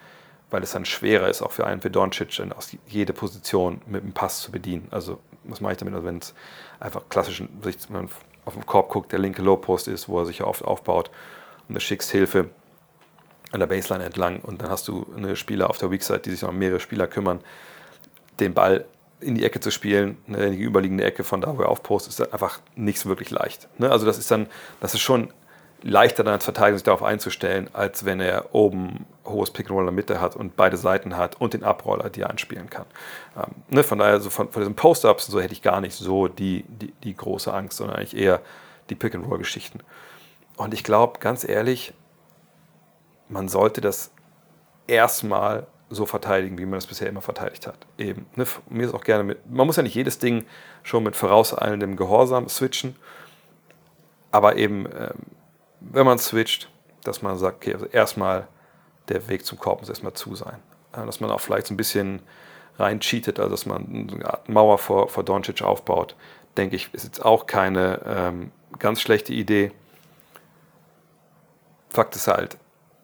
weil es dann schwerer ist, auch für einen wie Doncic, dann aus jede Position mit dem Pass zu bedienen. Also, was mache ich damit? Also, wenn es einfach klassisch, wenn auf den Korb guckt, der linke Low Post ist, wo er sich ja oft aufbaut und du schickst Hilfe, an der Baseline entlang und dann hast du eine Spieler auf der Weakside, die sich um mehrere Spieler kümmern, den Ball in die Ecke zu spielen, in die überliegende Ecke von da, wo er aufpostet, ist einfach nicht so wirklich leicht. Ne? Also das ist dann, das ist schon leichter dann als Verteidiger sich darauf einzustellen, als wenn er oben hohes Pick and Roll in der Mitte hat und beide Seiten hat und den Abroller, die er anspielen kann. Ähm, ne, von daher, so von, von diesen Post-Ups so hätte ich gar nicht so die, die, die große Angst, sondern eigentlich eher die Pick and Roll Geschichten. Und ich glaube, ganz ehrlich, man sollte das erstmal so verteidigen, wie man das bisher immer verteidigt hat. Eben. Ne? Mir ist auch gerne mit, man muss ja nicht jedes Ding schon mit vorauseilendem Gehorsam switchen, aber eben, ähm, wenn man switcht, dass man sagt, okay, also erstmal der Weg zum Korb muss erstmal zu sein. dass man auch vielleicht so ein bisschen rein cheatet, also dass man eine Art Mauer vor, vor Doncic aufbaut, denke ich, ist jetzt auch keine ähm, ganz schlechte Idee. Fakt ist halt,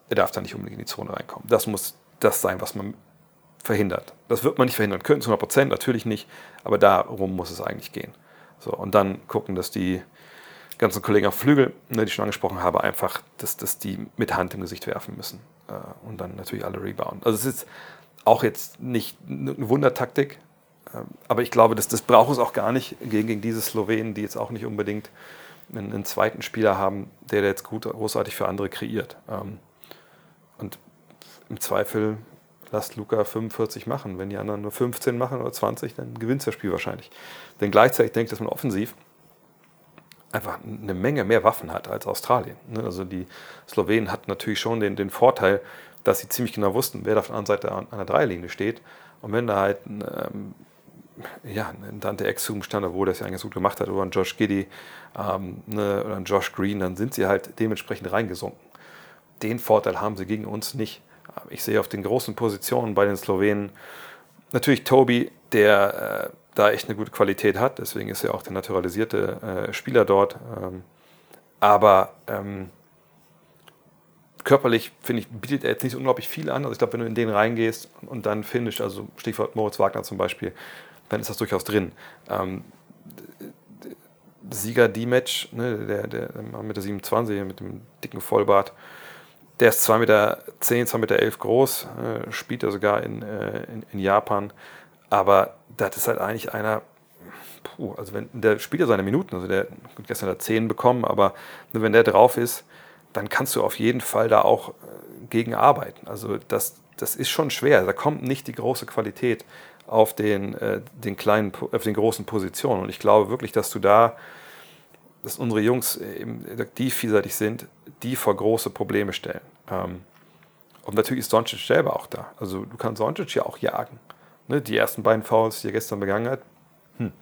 er darf da nicht unbedingt in die Zone reinkommen. Das muss das sein, was man verhindert. Das wird man nicht verhindern können, zu 100 Prozent, natürlich nicht, aber darum muss es eigentlich gehen. So, und dann gucken, dass die ganzen Kollegen auf Flügel, ne, die ich schon angesprochen habe, einfach, dass, dass die mit Hand im Gesicht werfen müssen. Äh, und dann natürlich alle rebound. Also es ist auch jetzt nicht eine Wundertaktik, äh, aber ich glaube, dass das braucht es auch gar nicht gegen, gegen diese Slowenen, die jetzt auch nicht unbedingt einen, einen zweiten Spieler haben, der jetzt gut, großartig für andere kreiert. Ähm, und im Zweifel lasst Luca 45 machen. Wenn die anderen nur 15 machen oder 20, dann gewinnt das Spiel wahrscheinlich. Denn gleichzeitig denke ich, dass man offensiv einfach eine Menge mehr Waffen hat als Australien. Ne? Also die Slowenen hatten natürlich schon den, den Vorteil, dass sie ziemlich genau wussten, wer da auf der anderen Seite an der Dreierlinie steht. Und wenn da halt ein, ähm, ja, ein Dante Exum stand, obwohl das ja eigentlich gut gemacht hat, oder ein Josh Giddy ähm, ne, oder ein Josh Green, dann sind sie halt dementsprechend reingesunken. Den Vorteil haben sie gegen uns nicht. Ich sehe auf den großen Positionen bei den Slowenen natürlich Tobi, der äh, da echt eine gute Qualität hat. Deswegen ist er auch der naturalisierte äh, Spieler dort. Ähm, aber ähm, körperlich, finde ich, bietet er jetzt nicht unglaublich viel an. Also ich glaube, wenn du in den reingehst und dann findest, also Stichwort Moritz Wagner zum Beispiel, dann ist das durchaus drin. Ähm, Sieger D-Match, ne, der, der mit der 27, mit dem dicken Vollbart, der ist 2,10 Meter, 2,11 Meter groß, äh, spielt er sogar in, äh, in, in, Japan. Aber das ist halt eigentlich einer, puh, also wenn der spielt ja seine Minuten, also der gut, gestern hat er 10 bekommen, aber wenn der drauf ist, dann kannst du auf jeden Fall da auch äh, gegen arbeiten. Also das, das ist schon schwer. Da kommt nicht die große Qualität auf den, äh, den kleinen, auf den großen Positionen. Und ich glaube wirklich, dass du da, dass unsere Jungs, eben, die vielseitig sind, die vor große Probleme stellen. Ähm, und natürlich ist Doncic selber auch da. Also du kannst Doncic ja auch jagen. Ne, die ersten beiden Fouls, die er gestern begangen hat, hm,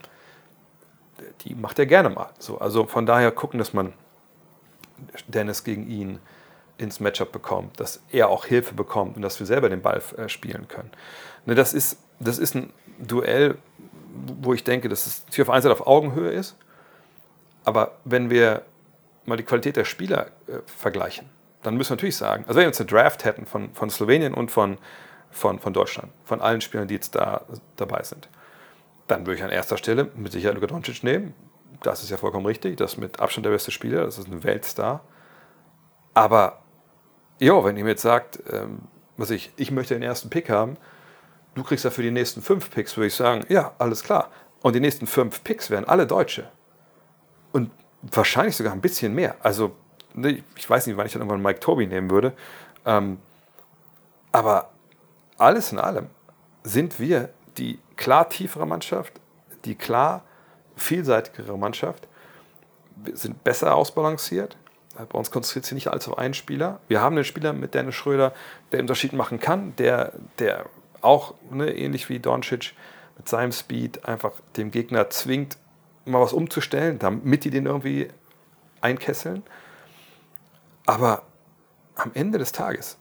die macht er gerne mal. So, also von daher gucken, dass man Dennis gegen ihn ins Matchup bekommt, dass er auch Hilfe bekommt und dass wir selber den Ball äh, spielen können. Ne, das, ist, das ist ein Duell, wo ich denke, dass es auf einer Seite auf Augenhöhe ist, aber wenn wir mal die Qualität der Spieler äh, vergleichen, dann müssen wir natürlich sagen, also wenn wir jetzt eine Draft hätten von, von Slowenien und von, von, von Deutschland, von allen Spielern, die jetzt da dabei sind, dann würde ich an erster Stelle mit Sicherheit Luka Doncic nehmen. Das ist ja vollkommen richtig. Das ist mit Abstand der beste Spieler. Das ist ein Weltstar. Aber, ja, wenn ihr mir jetzt sagt, ähm, was ich, ich möchte den ersten Pick haben, du kriegst dafür die nächsten fünf Picks, würde ich sagen, ja, alles klar. Und die nächsten fünf Picks wären alle Deutsche. Und wahrscheinlich sogar ein bisschen mehr. Also, ne, ich weiß nicht, wann ich dann irgendwann Mike Toby nehmen würde. Ähm, aber alles in allem sind wir die klar tiefere Mannschaft, die klar vielseitigere Mannschaft. Wir sind besser ausbalanciert. Bei uns konzentriert sich nicht allzu auf einen Spieler. Wir haben einen Spieler mit Dennis Schröder, der Unterschied machen kann, der, der auch ne, ähnlich wie Doncic mit seinem Speed einfach dem Gegner zwingt, mal was umzustellen, damit die den irgendwie einkesseln. Aber am Ende des Tages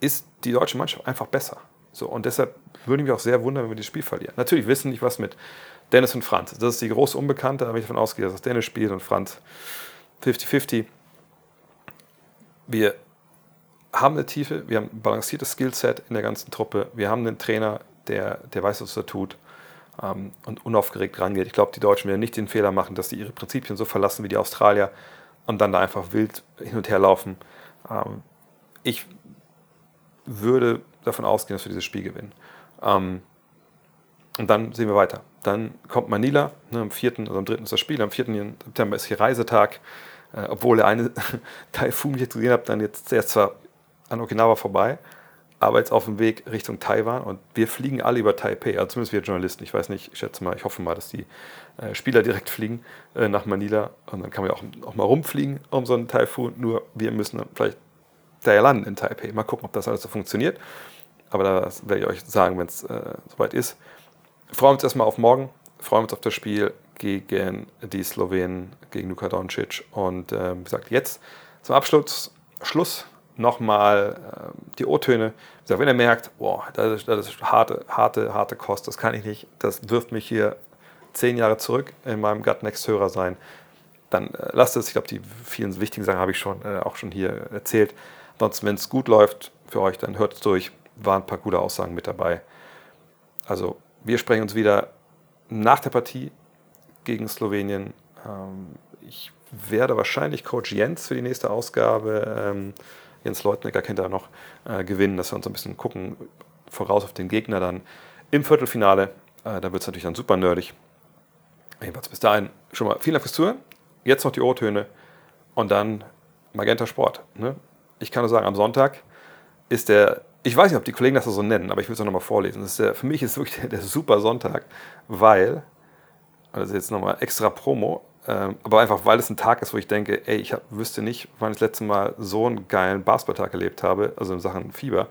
ist die deutsche Mannschaft einfach besser. So, und deshalb würde ich mich auch sehr wundern, wenn wir das Spiel verlieren. Natürlich wissen nicht, was mit Dennis und Franz. Das ist die große Unbekannte, aber ich davon ausgehe, dass Dennis spielt und Franz 50-50. Wir haben eine Tiefe, wir haben ein balanciertes Skillset in der ganzen Truppe. Wir haben einen Trainer, der, der weiß, was er tut ähm, und unaufgeregt rangeht. Ich glaube, die Deutschen werden nicht den Fehler machen, dass sie ihre Prinzipien so verlassen wie die Australier und dann da einfach wild hin und her laufen. Ähm, ich würde davon ausgehen, dass wir dieses Spiel gewinnen. Ähm, und dann sehen wir weiter. Dann kommt Manila, ne, am 4. oder am 3. ist das Spiel, am 4. September ist hier Reisetag. Äh, obwohl der eine Taifun, die ich gesehen habe, dann jetzt erst zwar an Okinawa vorbei, aber jetzt auf dem Weg Richtung Taiwan und wir fliegen alle über Taipei, also zumindest wir Journalisten. Ich weiß nicht, ich schätze mal, ich hoffe mal, dass die äh, Spieler direkt fliegen äh, nach Manila und dann kann man ja auch, auch mal rumfliegen um so einen Taifun, nur wir müssen vielleicht da landen in Taipei. Mal gucken, ob das alles so funktioniert. Aber das werde ich euch sagen, wenn es äh, soweit ist. Freuen uns erstmal auf morgen. Freuen uns auf das Spiel gegen die Slowenen, gegen Luka Doncic. Und äh, wie gesagt, jetzt zum Abschluss Schluss nochmal äh, die O-Töne. Wenn ihr merkt, boah, das ist, das ist harte, harte, harte Kost, das kann ich nicht, das wirft mich hier zehn Jahre zurück in meinem Gut Next Hörer sein, dann äh, lasst es. Ich glaube, die vielen wichtigen Sachen habe ich schon, äh, auch schon hier erzählt. Ansonsten, wenn es gut läuft für euch, dann hört es durch. Waren ein paar gute Aussagen mit dabei. Also, wir sprechen uns wieder nach der Partie gegen Slowenien. Ähm, ich werde wahrscheinlich Coach Jens für die nächste Ausgabe, ähm, Jens Leutnecker kennt er noch, äh, gewinnen, dass wir uns ein bisschen gucken, voraus auf den Gegner dann im Viertelfinale. Äh, da wird es natürlich dann super nerdig. Jedenfalls bis dahin schon mal vielen Dank fürs Zuhören. Jetzt noch die O-Töne und dann Magenta Sport. Ne? Ich kann nur sagen, am Sonntag ist der, ich weiß nicht, ob die Kollegen das so nennen, aber ich will es nochmal vorlesen. Das ist der, für mich ist wirklich der, der super Sonntag, weil, das ist jetzt nochmal extra Promo, ähm, aber einfach, weil es ein Tag ist, wo ich denke, ey, ich hab, wüsste nicht, wann ich das letzte Mal so einen geilen Basketballtag erlebt habe, also in Sachen Fieber.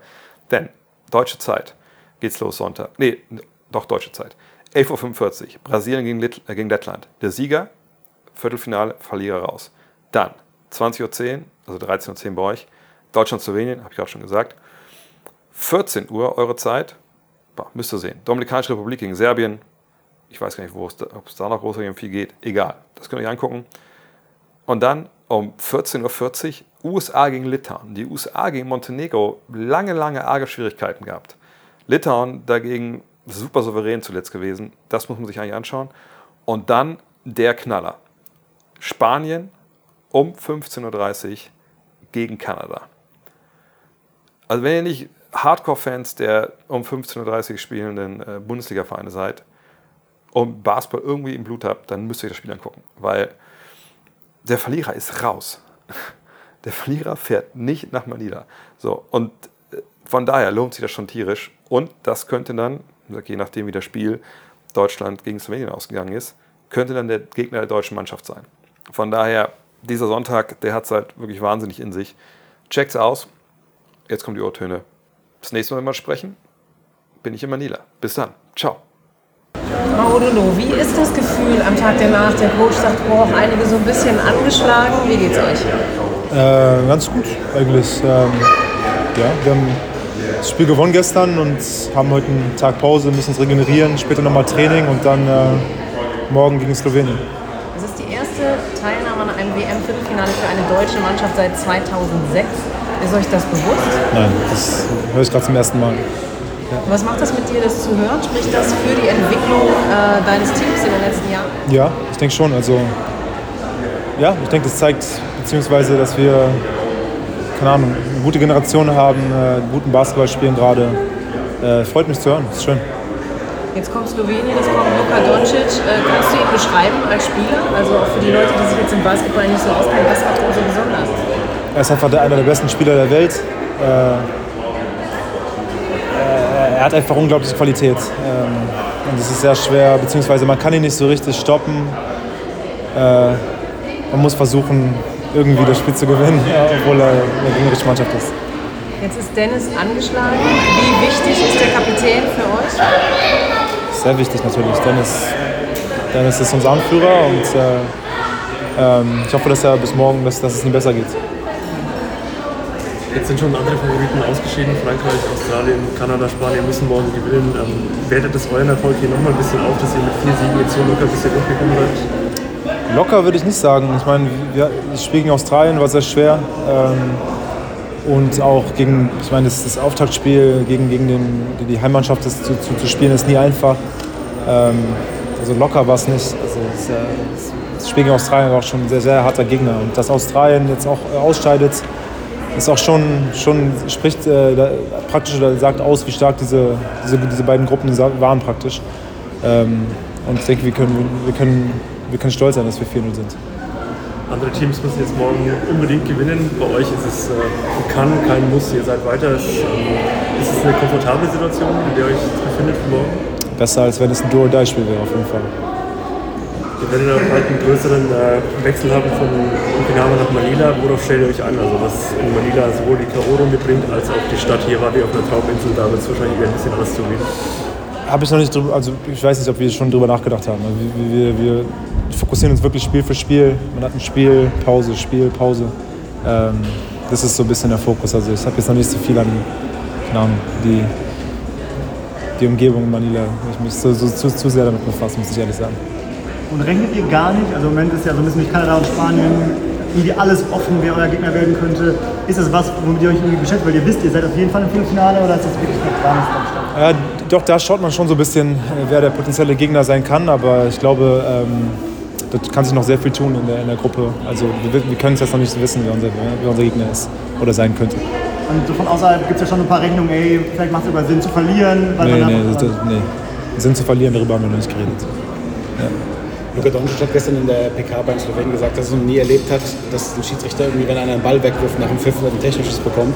Denn, deutsche Zeit, geht's los Sonntag. Nee, doch deutsche Zeit. 11.45 Uhr, Brasilien gegen, Lit äh, gegen Lettland. Der Sieger, Viertelfinale, Verlierer raus. Dann 20.10 Uhr, also 13.10 Uhr bei euch, Deutschland-Slowenien, habe ich gerade schon gesagt. 14 Uhr eure Zeit, boah, müsst ihr sehen. Dominikanische Republik gegen Serbien, ich weiß gar nicht, ob es da noch groß um viel geht. Egal, das könnt ihr euch angucken. Und dann um 14.40 Uhr USA gegen Litauen. Die USA gegen Montenegro lange, lange arge Schwierigkeiten gehabt. Litauen dagegen super souverän zuletzt gewesen. Das muss man sich eigentlich anschauen. Und dann der Knaller. Spanien um 15.30 Uhr gegen Kanada. Also wenn ihr nicht Hardcore-Fans der um 15.30 Uhr spielenden äh, Bundesliga-Vereine seid, und Basketball irgendwie im Blut habt, dann müsst ihr das Spiel angucken. Weil der Verlierer ist raus. Der Verlierer fährt nicht nach Manila. So, und äh, von daher lohnt sich das schon tierisch. Und das könnte dann, je nachdem wie das Spiel Deutschland gegen Slowenien ausgegangen ist, könnte dann der Gegner der deutschen Mannschaft sein. Von daher, dieser Sonntag, der hat es halt wirklich wahnsinnig in sich. Checkt's aus. Jetzt kommen die Ohrtöne. Das nächste Mal, wenn wir sprechen, bin ich in Manila. Bis dann. Ciao. Maudolo, wie ist das Gefühl am Tag danach? Der Coach sagt, boah, einige so ein bisschen angeschlagen. Wie geht's euch? Äh, ganz gut eigentlich. Ähm, ja, wir haben das Spiel gewonnen gestern und haben heute einen Tag Pause, müssen uns regenerieren, später nochmal Training und dann äh, morgen gegen Slowenien. Das ist die erste Teilnahme an einem WM-Viertelfinale für eine deutsche Mannschaft seit 2006. Ist euch das bewusst? Nein, das höre ich gerade zum ersten Mal. Was macht das mit dir, das zu hören? Spricht das für die Entwicklung äh, deines Teams in den letzten Jahren? Ja, ich denke schon. Also, ja, ich denke, das zeigt, beziehungsweise, dass wir, keine Ahnung, eine gute Generation haben, äh, guten Basketball spielen gerade. Äh, freut mich zu hören, ist schön. Jetzt kommt Slowenien, jetzt kommt Luka Doncic. Äh, kannst du ihn beschreiben als Spieler? Also auch für die Leute, die sich jetzt im Basketball nicht so auskennen, was macht er so besonders? Er ist einfach einer der besten Spieler der Welt. Äh, er hat einfach unglaubliche Qualität. Ähm, und es ist sehr schwer, beziehungsweise man kann ihn nicht so richtig stoppen. Äh, man muss versuchen, irgendwie das Spiel zu gewinnen, obwohl er eine gegnerische Mannschaft ist. Jetzt ist Dennis angeschlagen. Wie wichtig ist der Kapitän für euch? Sehr wichtig natürlich. Dennis, Dennis ist unser Anführer und äh, ähm, ich hoffe, dass er bis morgen, dass, dass es ihm besser geht. Jetzt sind schon andere Favoriten ausgeschieden. Frankreich, Australien, Kanada, Spanien müssen morgen gewinnen. Ähm, wertet das euren Erfolg hier nochmal ein bisschen auf, dass ihr mit vier Siegen jetzt so locker ein bisschen durchgekommen seid? Locker würde ich nicht sagen. Ich meine, das Spiel gegen Australien war sehr schwer. Ähm, und auch gegen, ich meine, das, das Auftaktspiel gegen, gegen den, die Heimmannschaft das zu, zu, zu spielen, ist nie einfach. Ähm, also locker war es nicht. Also das, das Spiel gegen Australien war auch schon ein sehr, sehr harter Gegner. Und dass Australien jetzt auch ausscheidet, ist auch schon, schon spricht äh, praktisch oder sagt aus, wie stark diese, diese, diese beiden Gruppen waren praktisch. Ähm, und ich denke, wir können, wir, können, wir können stolz sein, dass wir 4-0 sind. Andere Teams müssen jetzt morgen unbedingt gewinnen. Bei euch ist es äh, kann, kein Muss. Ihr seid weiter. Ist, äh, ist es eine komfortable Situation, in der ihr euch befindet für morgen? Besser, als wenn es ein Do-or-Die-Spiel wäre, auf jeden Fall. Ihr werdet auch bald einen größeren äh, Wechsel haben von Okinawa nach Manila. Worauf stellt ihr euch an? Also was in Manila sowohl die K.O.-Runde bringt, als auch die Stadt hier war wie auf einer Trauminsel. Da wird es wahrscheinlich wieder ein bisschen anders zugehen. Habe ich noch nicht drüber, also ich weiß nicht, ob wir schon drüber nachgedacht haben. Also wir, wir, wir, fokussieren uns wirklich Spiel für Spiel. Man hat ein Spiel, Pause, Spiel, Pause. Ähm, das ist so ein bisschen der Fokus. Also ich habe jetzt noch nicht so viel an Ahnung, die, die Umgebung in Manila. Ich mich so, so zu, zu sehr damit befasst, muss ich ehrlich sagen. Und rechnet ihr gar nicht, also im Moment ist ja so ein bisschen mit Kanada und Spanien, irgendwie alles offen, wer euer Gegner werden könnte. Ist das was, womit ihr euch irgendwie beschäftigt? Weil ihr wisst, ihr seid auf jeden Fall im Viertelfinale oder ist das wirklich noch gar nicht? Ja, doch, da schaut man schon so ein bisschen, äh, wer der potenzielle Gegner sein kann, aber ich glaube, ähm, das kann sich noch sehr viel tun in der, in der Gruppe. Also wir, wir können es jetzt noch nicht so wissen, wer unser, wer unser Gegner ist oder sein könnte. Und so von außerhalb gibt es ja schon ein paar Rechnungen, ey, vielleicht macht es sogar Sinn zu verlieren. Weil Nee, nee, das, nee. Sinn zu verlieren, darüber haben wir noch nicht geredet. Luka Doncic hat gestern in der PK beim Slowenien gesagt, dass er noch nie erlebt hat, dass ein Schiedsrichter irgendwie, wenn einer einen Ball wegwirft, nach dem Pfiff ein technisches bekommt.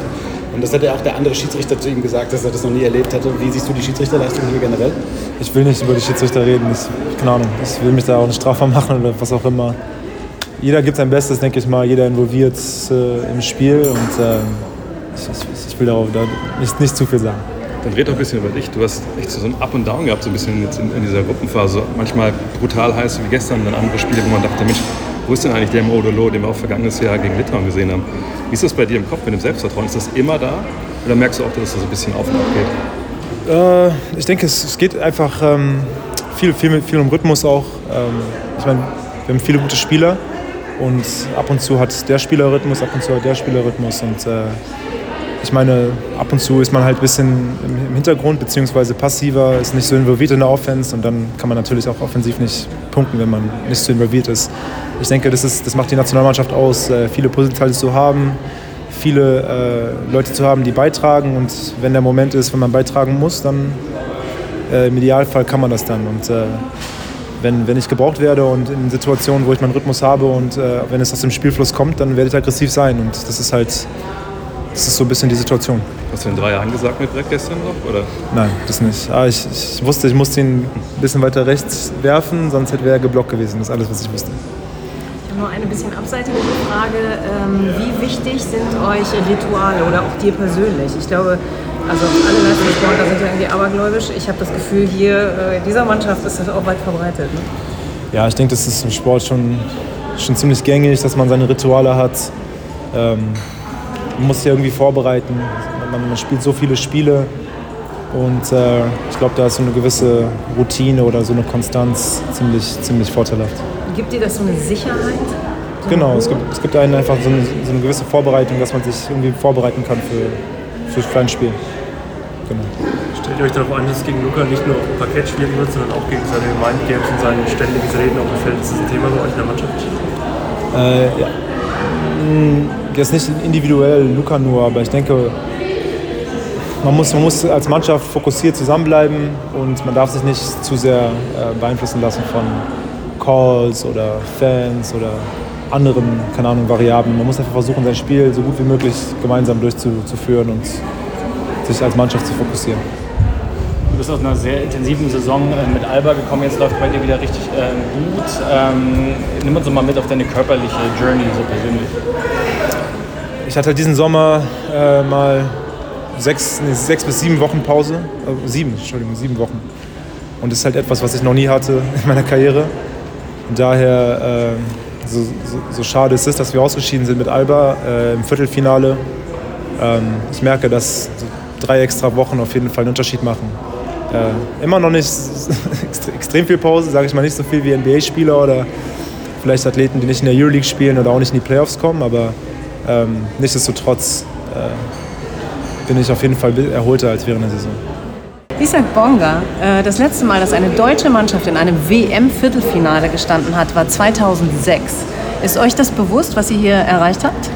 Und das hat ja auch der andere Schiedsrichter zu ihm gesagt, dass er das noch nie erlebt hatte. Wie siehst du die Schiedsrichterleistung hier generell? Ich will nicht über die Schiedsrichter reden. Ich, keine Ahnung, ich will mich da auch nicht strafbar machen oder was auch immer. Jeder gibt sein Bestes, denke ich mal. Jeder involviert äh, im Spiel und äh, ich, ich, ich will darauf da nicht, nicht zu viel sagen. Dann red doch ein bisschen über dich. Du hast echt so ein Up und Down gehabt, so ein bisschen jetzt in, in dieser Gruppenphase. Manchmal brutal heiß wie gestern, dann andere Spiele, wo man dachte, Mensch, wo ist denn eigentlich der Modolo, den wir auch vergangenes Jahr gegen Litauen gesehen haben? Wie ist das bei dir im Kopf mit dem Selbstvertrauen? Ist das immer da? Oder merkst du auch, dass das so ein bisschen auf und ab geht? Äh, ich denke, es, es geht einfach ähm, viel, viel, viel um Rhythmus auch. Ähm, ich meine, wir haben viele gute Spieler und ab und zu hat der Spieler Rhythmus, ab und zu hat der Spieler Rhythmus. Und äh, ich meine, ab und zu ist man halt ein bisschen im, Hintergrund beziehungsweise passiver, ist nicht so involviert in der Offense und dann kann man natürlich auch offensiv nicht punkten, wenn man nicht so involviert ist. Ich denke, das, ist, das macht die Nationalmannschaft aus, äh, viele Puzzleteile zu haben, viele äh, Leute zu haben, die beitragen und wenn der Moment ist, wenn man beitragen muss, dann äh, im Idealfall kann man das dann. Und äh, wenn, wenn ich gebraucht werde und in Situationen, wo ich meinen Rhythmus habe und äh, wenn es aus dem Spielfluss kommt, dann werde ich aggressiv sein und das ist halt, das ist so ein bisschen die Situation. Hast du den Dreier angesagt mit Brett gestern noch? Oder? Nein, das nicht. Aber ich, ich wusste, ich musste ihn ein bisschen weiter rechts werfen, sonst hätte er geblockt gewesen. Das ist alles, was ich wusste. Ich habe noch eine bisschen abseitige Frage. Ähm, wie wichtig sind euch Rituale oder auch dir persönlich? Ich glaube, also alle Leistungssportler sind ja irgendwie abergläubisch. Ich habe das Gefühl, hier äh, in dieser Mannschaft ist das auch weit verbreitet. Ne? Ja, ich denke, das ist im Sport schon, schon ziemlich gängig, dass man seine Rituale hat. Ähm, man muss sich irgendwie vorbereiten. Man, man spielt so viele Spiele und äh, ich glaube, da ist so eine gewisse Routine oder so eine Konstanz ziemlich, ziemlich vorteilhaft. Gibt dir das so eine Sicherheit? So eine Genau, es gibt, es gibt einen einfach so eine, so eine gewisse Vorbereitung, dass man sich irgendwie vorbereiten kann für, für ein Spiel. Genau. Stellt ihr euch darauf an, dass es gegen Luca nicht nur auf dem Parkett spielen wird, sondern auch gegen seine Mindgames und sein ständiges Reden auf dem Feld. Ist das ein Thema bei euch in der Mannschaft? Äh, ja. Mm, Jetzt nicht individuell Luca nur, aber ich denke, man muss, man muss als Mannschaft fokussiert zusammenbleiben und man darf sich nicht zu sehr äh, beeinflussen lassen von Calls oder Fans oder anderen, keine Ahnung, Variablen. Man muss einfach versuchen, sein Spiel so gut wie möglich gemeinsam durchzuführen und sich als Mannschaft zu fokussieren. Du bist aus einer sehr intensiven Saison äh, mit Alba gekommen, jetzt läuft bei dir wieder richtig ähm, gut. Ähm, nimm uns mal mit auf deine körperliche Journey so persönlich. Ich hatte diesen Sommer äh, mal sechs, nee, sechs bis sieben Wochen Pause. Äh, sieben, Entschuldigung, sieben Wochen. Und das ist halt etwas, was ich noch nie hatte in meiner Karriere. Und daher, äh, so, so, so schade es ist, dass wir ausgeschieden sind mit Alba äh, im Viertelfinale. Ähm, ich merke, dass so drei extra Wochen auf jeden Fall einen Unterschied machen. Äh, immer noch nicht extre- extrem viel Pause, sage ich mal nicht so viel wie NBA-Spieler oder vielleicht Athleten, die nicht in der Euroleague spielen oder auch nicht in die Playoffs kommen, aber ähm, nichtsdestotrotz äh, bin ich auf jeden Fall erholter als während der Saison. Isak Bonga, äh, das letzte Mal, dass eine deutsche Mannschaft in einem WM-Viertelfinale gestanden hat, war 2006. Ist euch das bewusst, was ihr hier erreicht habt?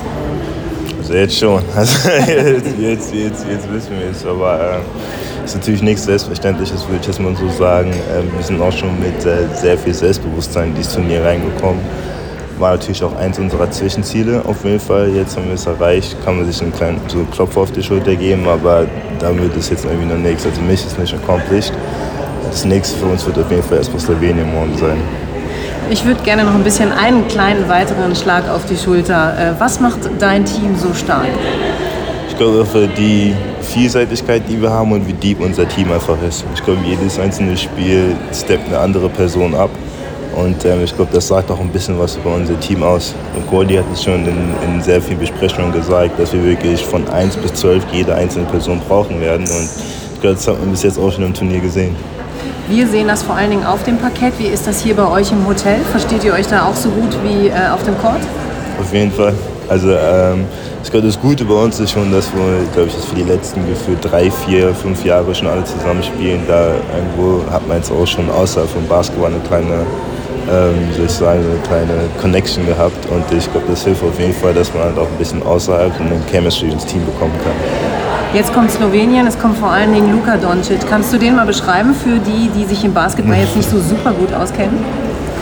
Also jetzt schon. Also jetzt, jetzt, jetzt, jetzt wissen wir es. Aber äh, es ist natürlich nichts Selbstverständliches, würde ich jetzt mal so sagen. Ähm, wir sind auch schon mit äh, sehr viel Selbstbewusstsein in dieses Turnier reingekommen. War natürlich auch eins unserer Zwischenziele auf jeden Fall. Jetzt haben wir es erreicht. Kann man sich einen kleinen so Klopfer auf die Schulter geben, aber damit ist jetzt irgendwie noch nichts. Also mich ist nicht accomplished. Das nächste für uns wird auf jeden Fall erstmal Slowenien morgen sein. Ich würde gerne noch ein bisschen einen kleinen weiteren Schlag auf die Schulter. Äh, was macht dein Team so stark? Ich glaube, für die Vielseitigkeit, die wir haben und wie deep unser Team einfach ist. Ich glaube, jedes einzelne Spiel steppt eine andere Person ab. Und ähm, ich glaube, das sagt auch ein bisschen was über unser Team aus. Und Gordy hat es schon in, in sehr vielen Besprechungen gesagt, dass wir wirklich von 1 bis 12 jede einzelne Person brauchen werden. Und ich glaube, das hat man bis jetzt auch schon im Turnier gesehen. Wir sehen das vor allen Dingen auf dem Parkett. Wie ist das hier bei euch im Hotel? Versteht ihr euch da auch so gut wie äh, auf dem Court? Auf jeden Fall. Also ähm, ich glaube, das Gute bei uns ist schon, dass wir, glaube ich, das für die letzten gefühlt drei, vier, fünf Jahre schon alle zusammen spielen. Da irgendwo hat man jetzt auch schon außerhalb vom Basketball eine kleine, ähm, soll ich sagen, eine kleine Connection gehabt. Und ich glaube, das hilft auf jeden Fall, dass man halt auch ein bisschen außerhalb und eine Chemistry ins Team bekommen kann. Jetzt kommt Slowenien, es kommt vor allen Dingen Luka Doncic. Kannst du den mal beschreiben für die, die sich im Basketball jetzt nicht so super gut auskennen?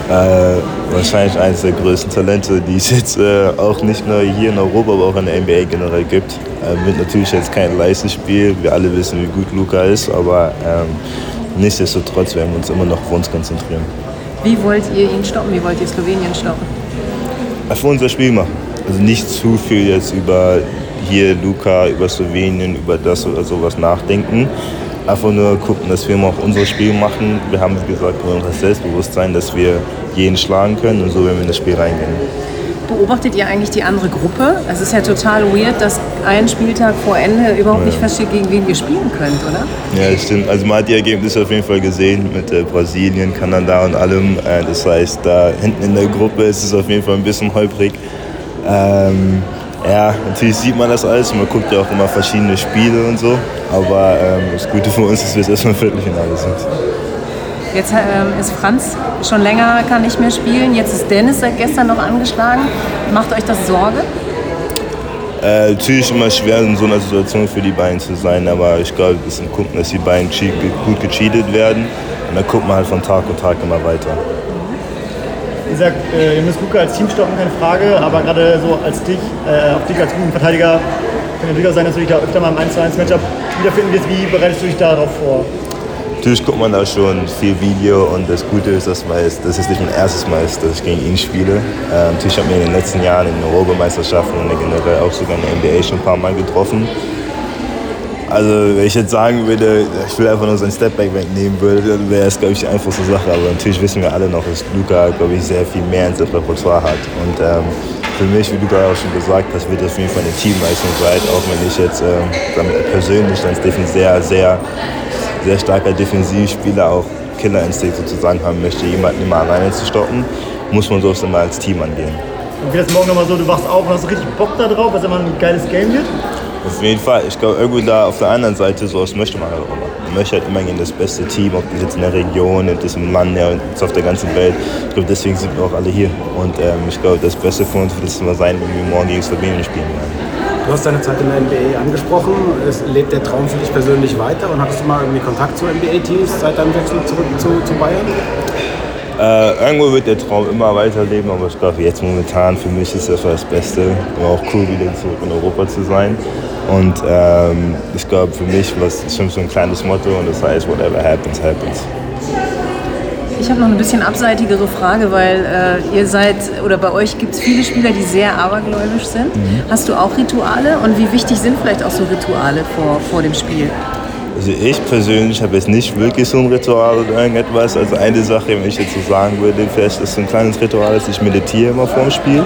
Äh, wahrscheinlich eines der größten Talente, die es jetzt äh, auch nicht nur hier in Europa, aber auch in der NBA generell gibt. Äh, wird natürlich jetzt kein leichtes Spiel. Wir alle wissen, wie gut Luca ist, aber ähm, nichtsdestotrotz werden wir uns immer noch auf uns konzentrieren. Wie wollt ihr ihn stoppen? Wie wollt ihr Slowenien stoppen? Einfach unser Spiel machen. Also nicht zu viel jetzt über hier Luca, über Slowenien, über das oder sowas nachdenken. Einfach nur gucken, dass wir immer auch unser Spiel machen. Wir haben, wie gesagt, das Selbstbewusstsein, dass wir jeden schlagen können und so werden wir in das Spiel reingehen. Beobachtet ihr eigentlich die andere Gruppe? Es ist ja total weird, dass ein Spieltag vor Ende überhaupt nicht feststeht, gegen wen ihr spielen könnt, oder? Ja, das stimmt. Also man hat die Ergebnisse auf jeden Fall gesehen mit äh, Brasilien, Kanada und allem. Äh, das heißt, da hinten in der Gruppe ist es auf jeden Fall ein bisschen holprig. Ähm, ja, natürlich sieht man das alles. Man guckt ja auch immer verschiedene Spiele und so. Aber ähm, das Gute für uns ist, dass wir jetzt erstmal Viertelfinale sind. Jetzt ähm, ist Franz schon länger kann nicht mehr spielen. Jetzt ist Dennis seit gestern noch angeschlagen. Macht euch das Sorge? Äh, natürlich immer schwer in so einer Situation für die beiden zu sein, aber ich glaube, wir müssen gucken, dass die beiden gut gecheatet werden. Und dann guckt man halt von Tag und Tag immer weiter. Ihr sagt, äh, ihr müsst Luca als Team stoppen, keine Frage, aber gerade so als dich, äh, auch dich als guten Verteidiger, kann ja durchaus sein, dass du dich da öfter mal im 1 zu 1 Matchup wiederfinden wirst. Wie bereitest du dich darauf vor? Natürlich guckt man da schon viel Video und das Gute ist, dass, jetzt, dass es nicht mein erstes Mal ist, dass ich gegen ihn spiele. Ähm, natürlich haben wir in den letzten Jahren in den Europameisterschaften und generell auch sogar in der NBA schon ein paar Mal getroffen. Also wenn ich jetzt sagen würde, ich will einfach nur seinen Stepback wegnehmen würde, dann wäre es, glaube ich, die einfachste Sache. Aber natürlich wissen wir alle noch, dass Luca, glaube ich, sehr viel mehr in seinem Repertoire hat. Und ähm, für mich, wie Luca auch schon gesagt hat, wird das auf jeden Fall eine Teamleistung sein, auch wenn ich jetzt ähm, damit persönlich als Defen sehr, sehr, sehr starker Defensivspieler auch Killerinstinkt sozusagen haben möchte, jemanden immer alleine zu stoppen, muss man sowas immer als Team angehen. Und wird das morgen nochmal so, du wachst auf und hast richtig Bock da drauf, es immer ein geiles Game wird? Auf jeden Fall. Ich glaube, irgendwo da auf der anderen Seite, so das möchte man halt auch immer. Man möchte halt immer gegen das beste Team, ob das jetzt in der Region, ob das im Land, ja, jetzt auf der ganzen Welt. Ich glaube, deswegen sind wir auch alle hier. Und ähm, ich glaube, das Beste für uns wird es immer sein, wenn wir morgen gegen Slowenien spielen werden. Du hast deine Zeit in der NBA angesprochen. Es lebt der Traum für dich persönlich weiter und hattest du mal irgendwie Kontakt zu NBA-Teams seit deinem Wechsel zurück zu, zu Bayern? Äh, irgendwo wird der Traum immer weiterleben, aber ich glaube, jetzt momentan für mich ist das das Beste. War auch cool, wieder zurück in Europa zu sein. Und ähm, ich glaube, für mich was ist schon so ein kleines Motto und das heißt, whatever happens, happens. Ich habe noch eine bisschen abseitigere Frage, weil äh, ihr seid, oder bei euch gibt es viele Spieler, die sehr abergläubisch sind. Hast du auch Rituale und wie wichtig sind vielleicht auch so Rituale vor, vor dem Spiel? Also ich persönlich habe jetzt nicht wirklich so ein Ritual oder irgendetwas. Also eine Sache, wenn ich jetzt so sagen würde, vielleicht ist so ein kleines Ritual, dass ich meditiere immer vorm Spiel.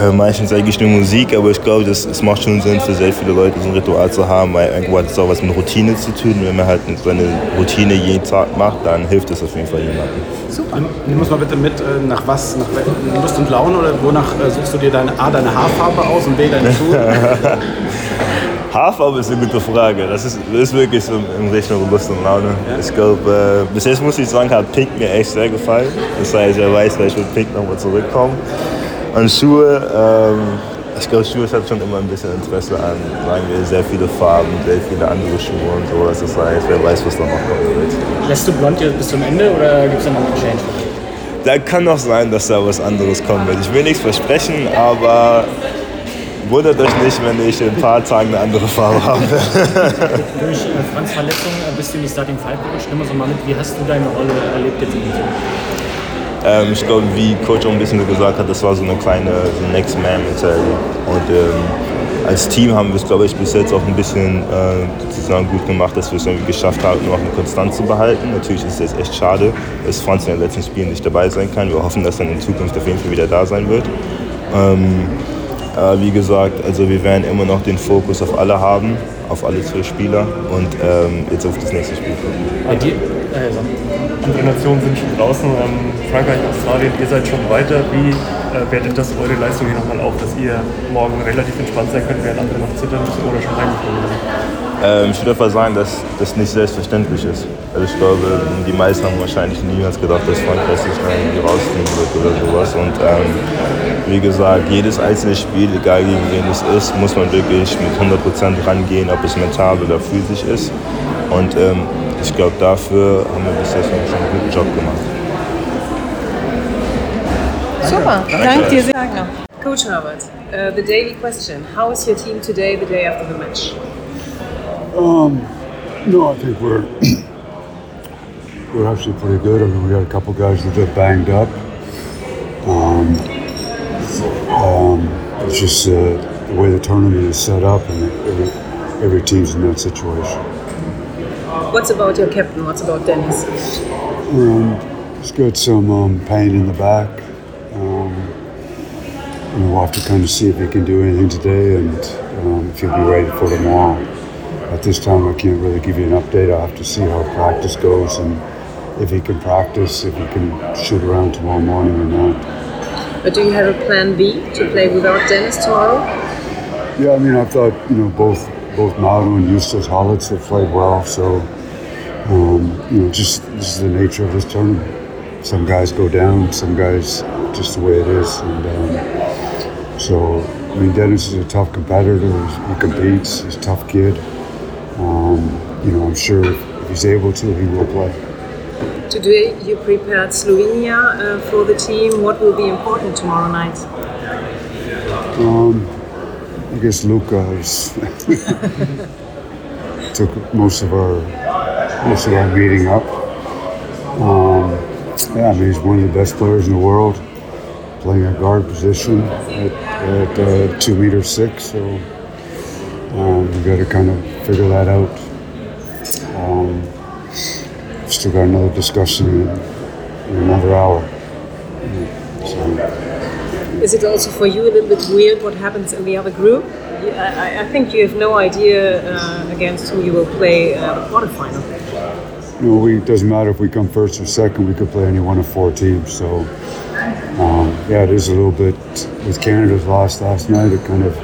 Höre meistens eigentlich nur Musik, aber ich glaube, das, es macht schon Sinn für sehr viele Leute, so ein Ritual zu haben, weil irgendwo hat es auch was mit Routine zu tun. Wenn man halt seine Routine jeden Tag macht, dann hilft es auf jeden Fall jemandem. Super. Nimm uns mal bitte mit, äh, nach was, nach Lust und Laune oder wonach äh, suchst du dir deine, A, deine Haarfarbe aus und B, deine Schuhe? Haarfarbe ist eine gute Frage. Das ist, das ist wirklich so in Richtung Lust und Laune. Ich glaube, äh, bis jetzt muss ich sagen, hat Pink mir echt sehr gefallen. Das heißt, wer weiß, vielleicht wird Pink nochmal zurückkommen. Und Schuhe, ähm, ich glaube, Schuhe hat schon immer ein bisschen Interesse an, sagen wir, sehr viele Farben, sehr viele andere Schuhe und so. Das heißt, wer weiß, was da noch kommen wird. Lässt du blond jetzt bis zum Ende oder gibt es da noch einen Change? Da kann noch sein, dass da was anderes kommen wird. Ich will nichts versprechen, aber wundert euch nicht, wenn ich in ein paar Tagen eine andere Farbe habe. Durch äh, Franz Verletzung äh, bist du in die Starting Five gerutscht. Nimm mal so mal mit, wie hast du deine Rolle erlebt jetzt in diesem Team? Ähm, ich glaube, wie Coach auch ein bisschen gesagt hat, das war so eine kleine so Next Man Mentality. Und ähm, als Team haben wir es, glaube ich, bis jetzt auch ein bisschen äh, zusammen gut gemacht, dass wir es irgendwie geschafft haben, noch eine Konstanz zu behalten. Natürlich ist es echt schade, dass Franz in den letzten Spielen nicht dabei sein kann. Wir hoffen, dass er in Zukunft auf jeden Fall wieder da sein wird. Ähm, äh, wie gesagt, also wir werden immer noch den Fokus auf alle haben, auf alle zwölf Spieler und ähm, jetzt auf das nächste Spiel gucken. Die, andere Nationen sind schon draußen, ähm, Frankreich, Australien, ihr seid schon weiter. Wie äh, wertet das eure Leistung hier nochmal auf, dass ihr morgen relativ entspannt sein könnt, während andere noch zittern müssen oder schon heimgekommen sind? Ähm, ich würde einfach sagen, dass das nicht selbstverständlich ist. Also ich glaube, die meisten haben wahrscheinlich niemals gedacht, dass Frankreich sich dann irgendwie rausziehen wird oder sowas. Und ähm, wie gesagt, jedes einzelne Spiel, egal gegen wen es ist, muss man wirklich mit 100% rangehen, ob es mental oder physisch ist. Und ähm, ich glaube, dafür haben wir bis jetzt schon einen guten Job gemacht. Super, danke dir sehr. Coach Herbert, uh, the daily question. How is your team today, the day after the match? Um, no, I think we're we're actually pretty good. I mean, we had a couple guys that got banged up. Um, um, it's just uh, the way the tournament is set up, and every, every team's in that situation. What's about your captain? What's about Dennis? Um, he's got some um, pain in the back. Um, and we'll have to kind of see if he can do anything today and um, if he'll be ready for tomorrow. At this time, I can't really give you an update. I'll have to see how practice goes and if he can practice, if he can shoot around tomorrow morning or not. But do you have a plan B to play without Dennis tomorrow? Yeah, I mean, I thought you know both both Mauro and Eustace Hollits have played well, so um, you know, just this is the nature of this tournament. Some guys go down, some guys just the way it is, and um, so I mean, Dennis is a tough competitor. He's, he competes. He's a tough kid. Um, you know, I'm sure if he's able to, he will play. Today you prepared Slovenia uh, for the team. What will be important tomorrow night? Um, I guess Luca has took most of our most of our meeting up. Um, yeah, I mean he's one of the best players in the world, playing a guard position at, at uh, two meters six. So um, we got to kind of figure that out. Um, still got another discussion in, in another hour. So. Is it also for you a little bit weird what happens in the other group? I, I think you have no idea uh, against who you will play uh, quarterfinal. No, we, it doesn't matter if we come first or second, we could play any one of four teams. So, um, yeah, it is a little bit with Canada's loss last night. It kind of,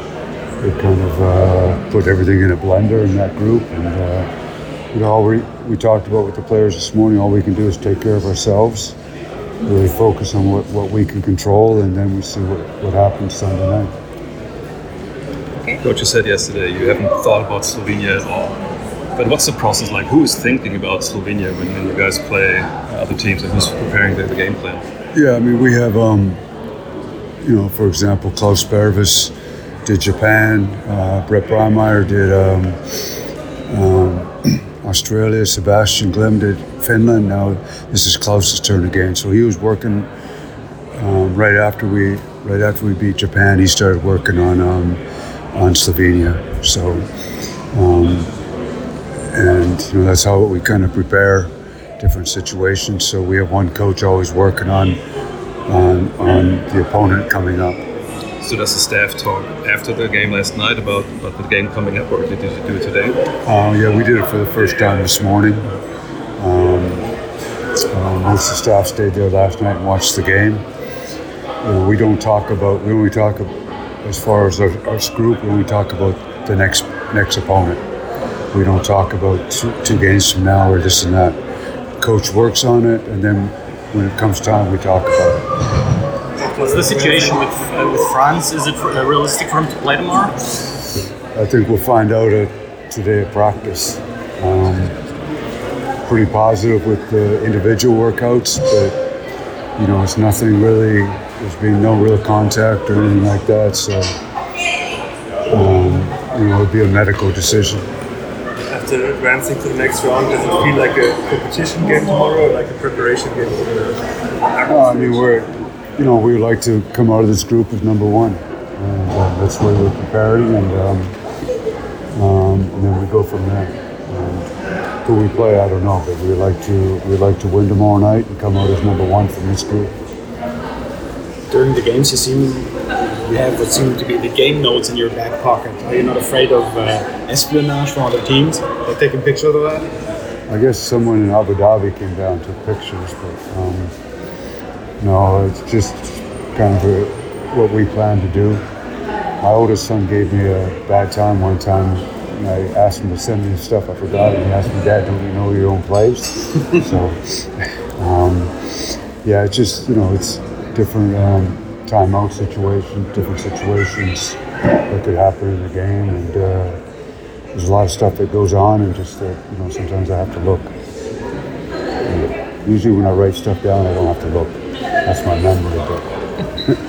it kind of uh, put everything in a blender in that group. And uh, you know, all we we talked about with the players this morning. All we can do is take care of ourselves, really focus on what, what we can control, and then we see what, what happens Sunday night. Coach, you said yesterday you haven't thought about Slovenia at all. But what's the process like? Who is thinking about Slovenia when, when you guys play other teams and who's preparing the, the game plan? Yeah, I mean, we have, um, you know, for example, Klaus Pervis did Japan, uh, Brett Breimeyer did um, um, Australia, Sebastian Glim did Finland. Now this is Klaus's turn again. So he was working um, right after we right after we beat Japan. He started working on um, on Slovenia. So, um, and you know that's how we kind of prepare different situations. So we have one coach always working on on on the opponent coming up. So does the staff talk after the game last night about, about the game coming up, or did you do it today? Uh, yeah, we did it for the first time this morning. Um, uh, most of the staff stayed there last night and watched the game. You know, we don't talk about we only talk as far as our, our group. We talk about the next next opponent. We don't talk about two, two games from now or this and that. Coach works on it, and then when it comes time, we talk about it. What's the situation with uh, with France? Is it uh, realistic for him to play tomorrow? I think we'll find out at, today at practice. Um, pretty positive with the individual workouts, but you know, it's nothing really. There's been no real contact or anything like that, so um, you know, it'll be a medical decision. After advancing to the next round, does it feel like a competition game tomorrow or like a preparation game for the No, I mean, we're, you know, we would like to come out of this group as number one. Um, uh, that's where we're preparing, and, um, um, and then we go from there. And who we play, I don't know, but we like to we like to win tomorrow night and come out as number one from this group. During the games, you seem you have what seem to be the game notes in your back pocket. Are you not afraid of uh, espionage from other teams? They taking pictures of that? I guess someone in Abu Dhabi came down and took pictures, but um, no, it's just kind of a, what we plan to do. My oldest son gave me a bad time one time. And I asked him to send me stuff. I forgot it. He asked me, Dad, don't you know your own place? so, um, yeah, it's just, you know, it's different um, timeout situations, different situations that could happen in the game. And uh, there's a lot of stuff that goes on, and just that, you know, sometimes I have to look. And usually when I write stuff down, I don't have to look. That's my memory. But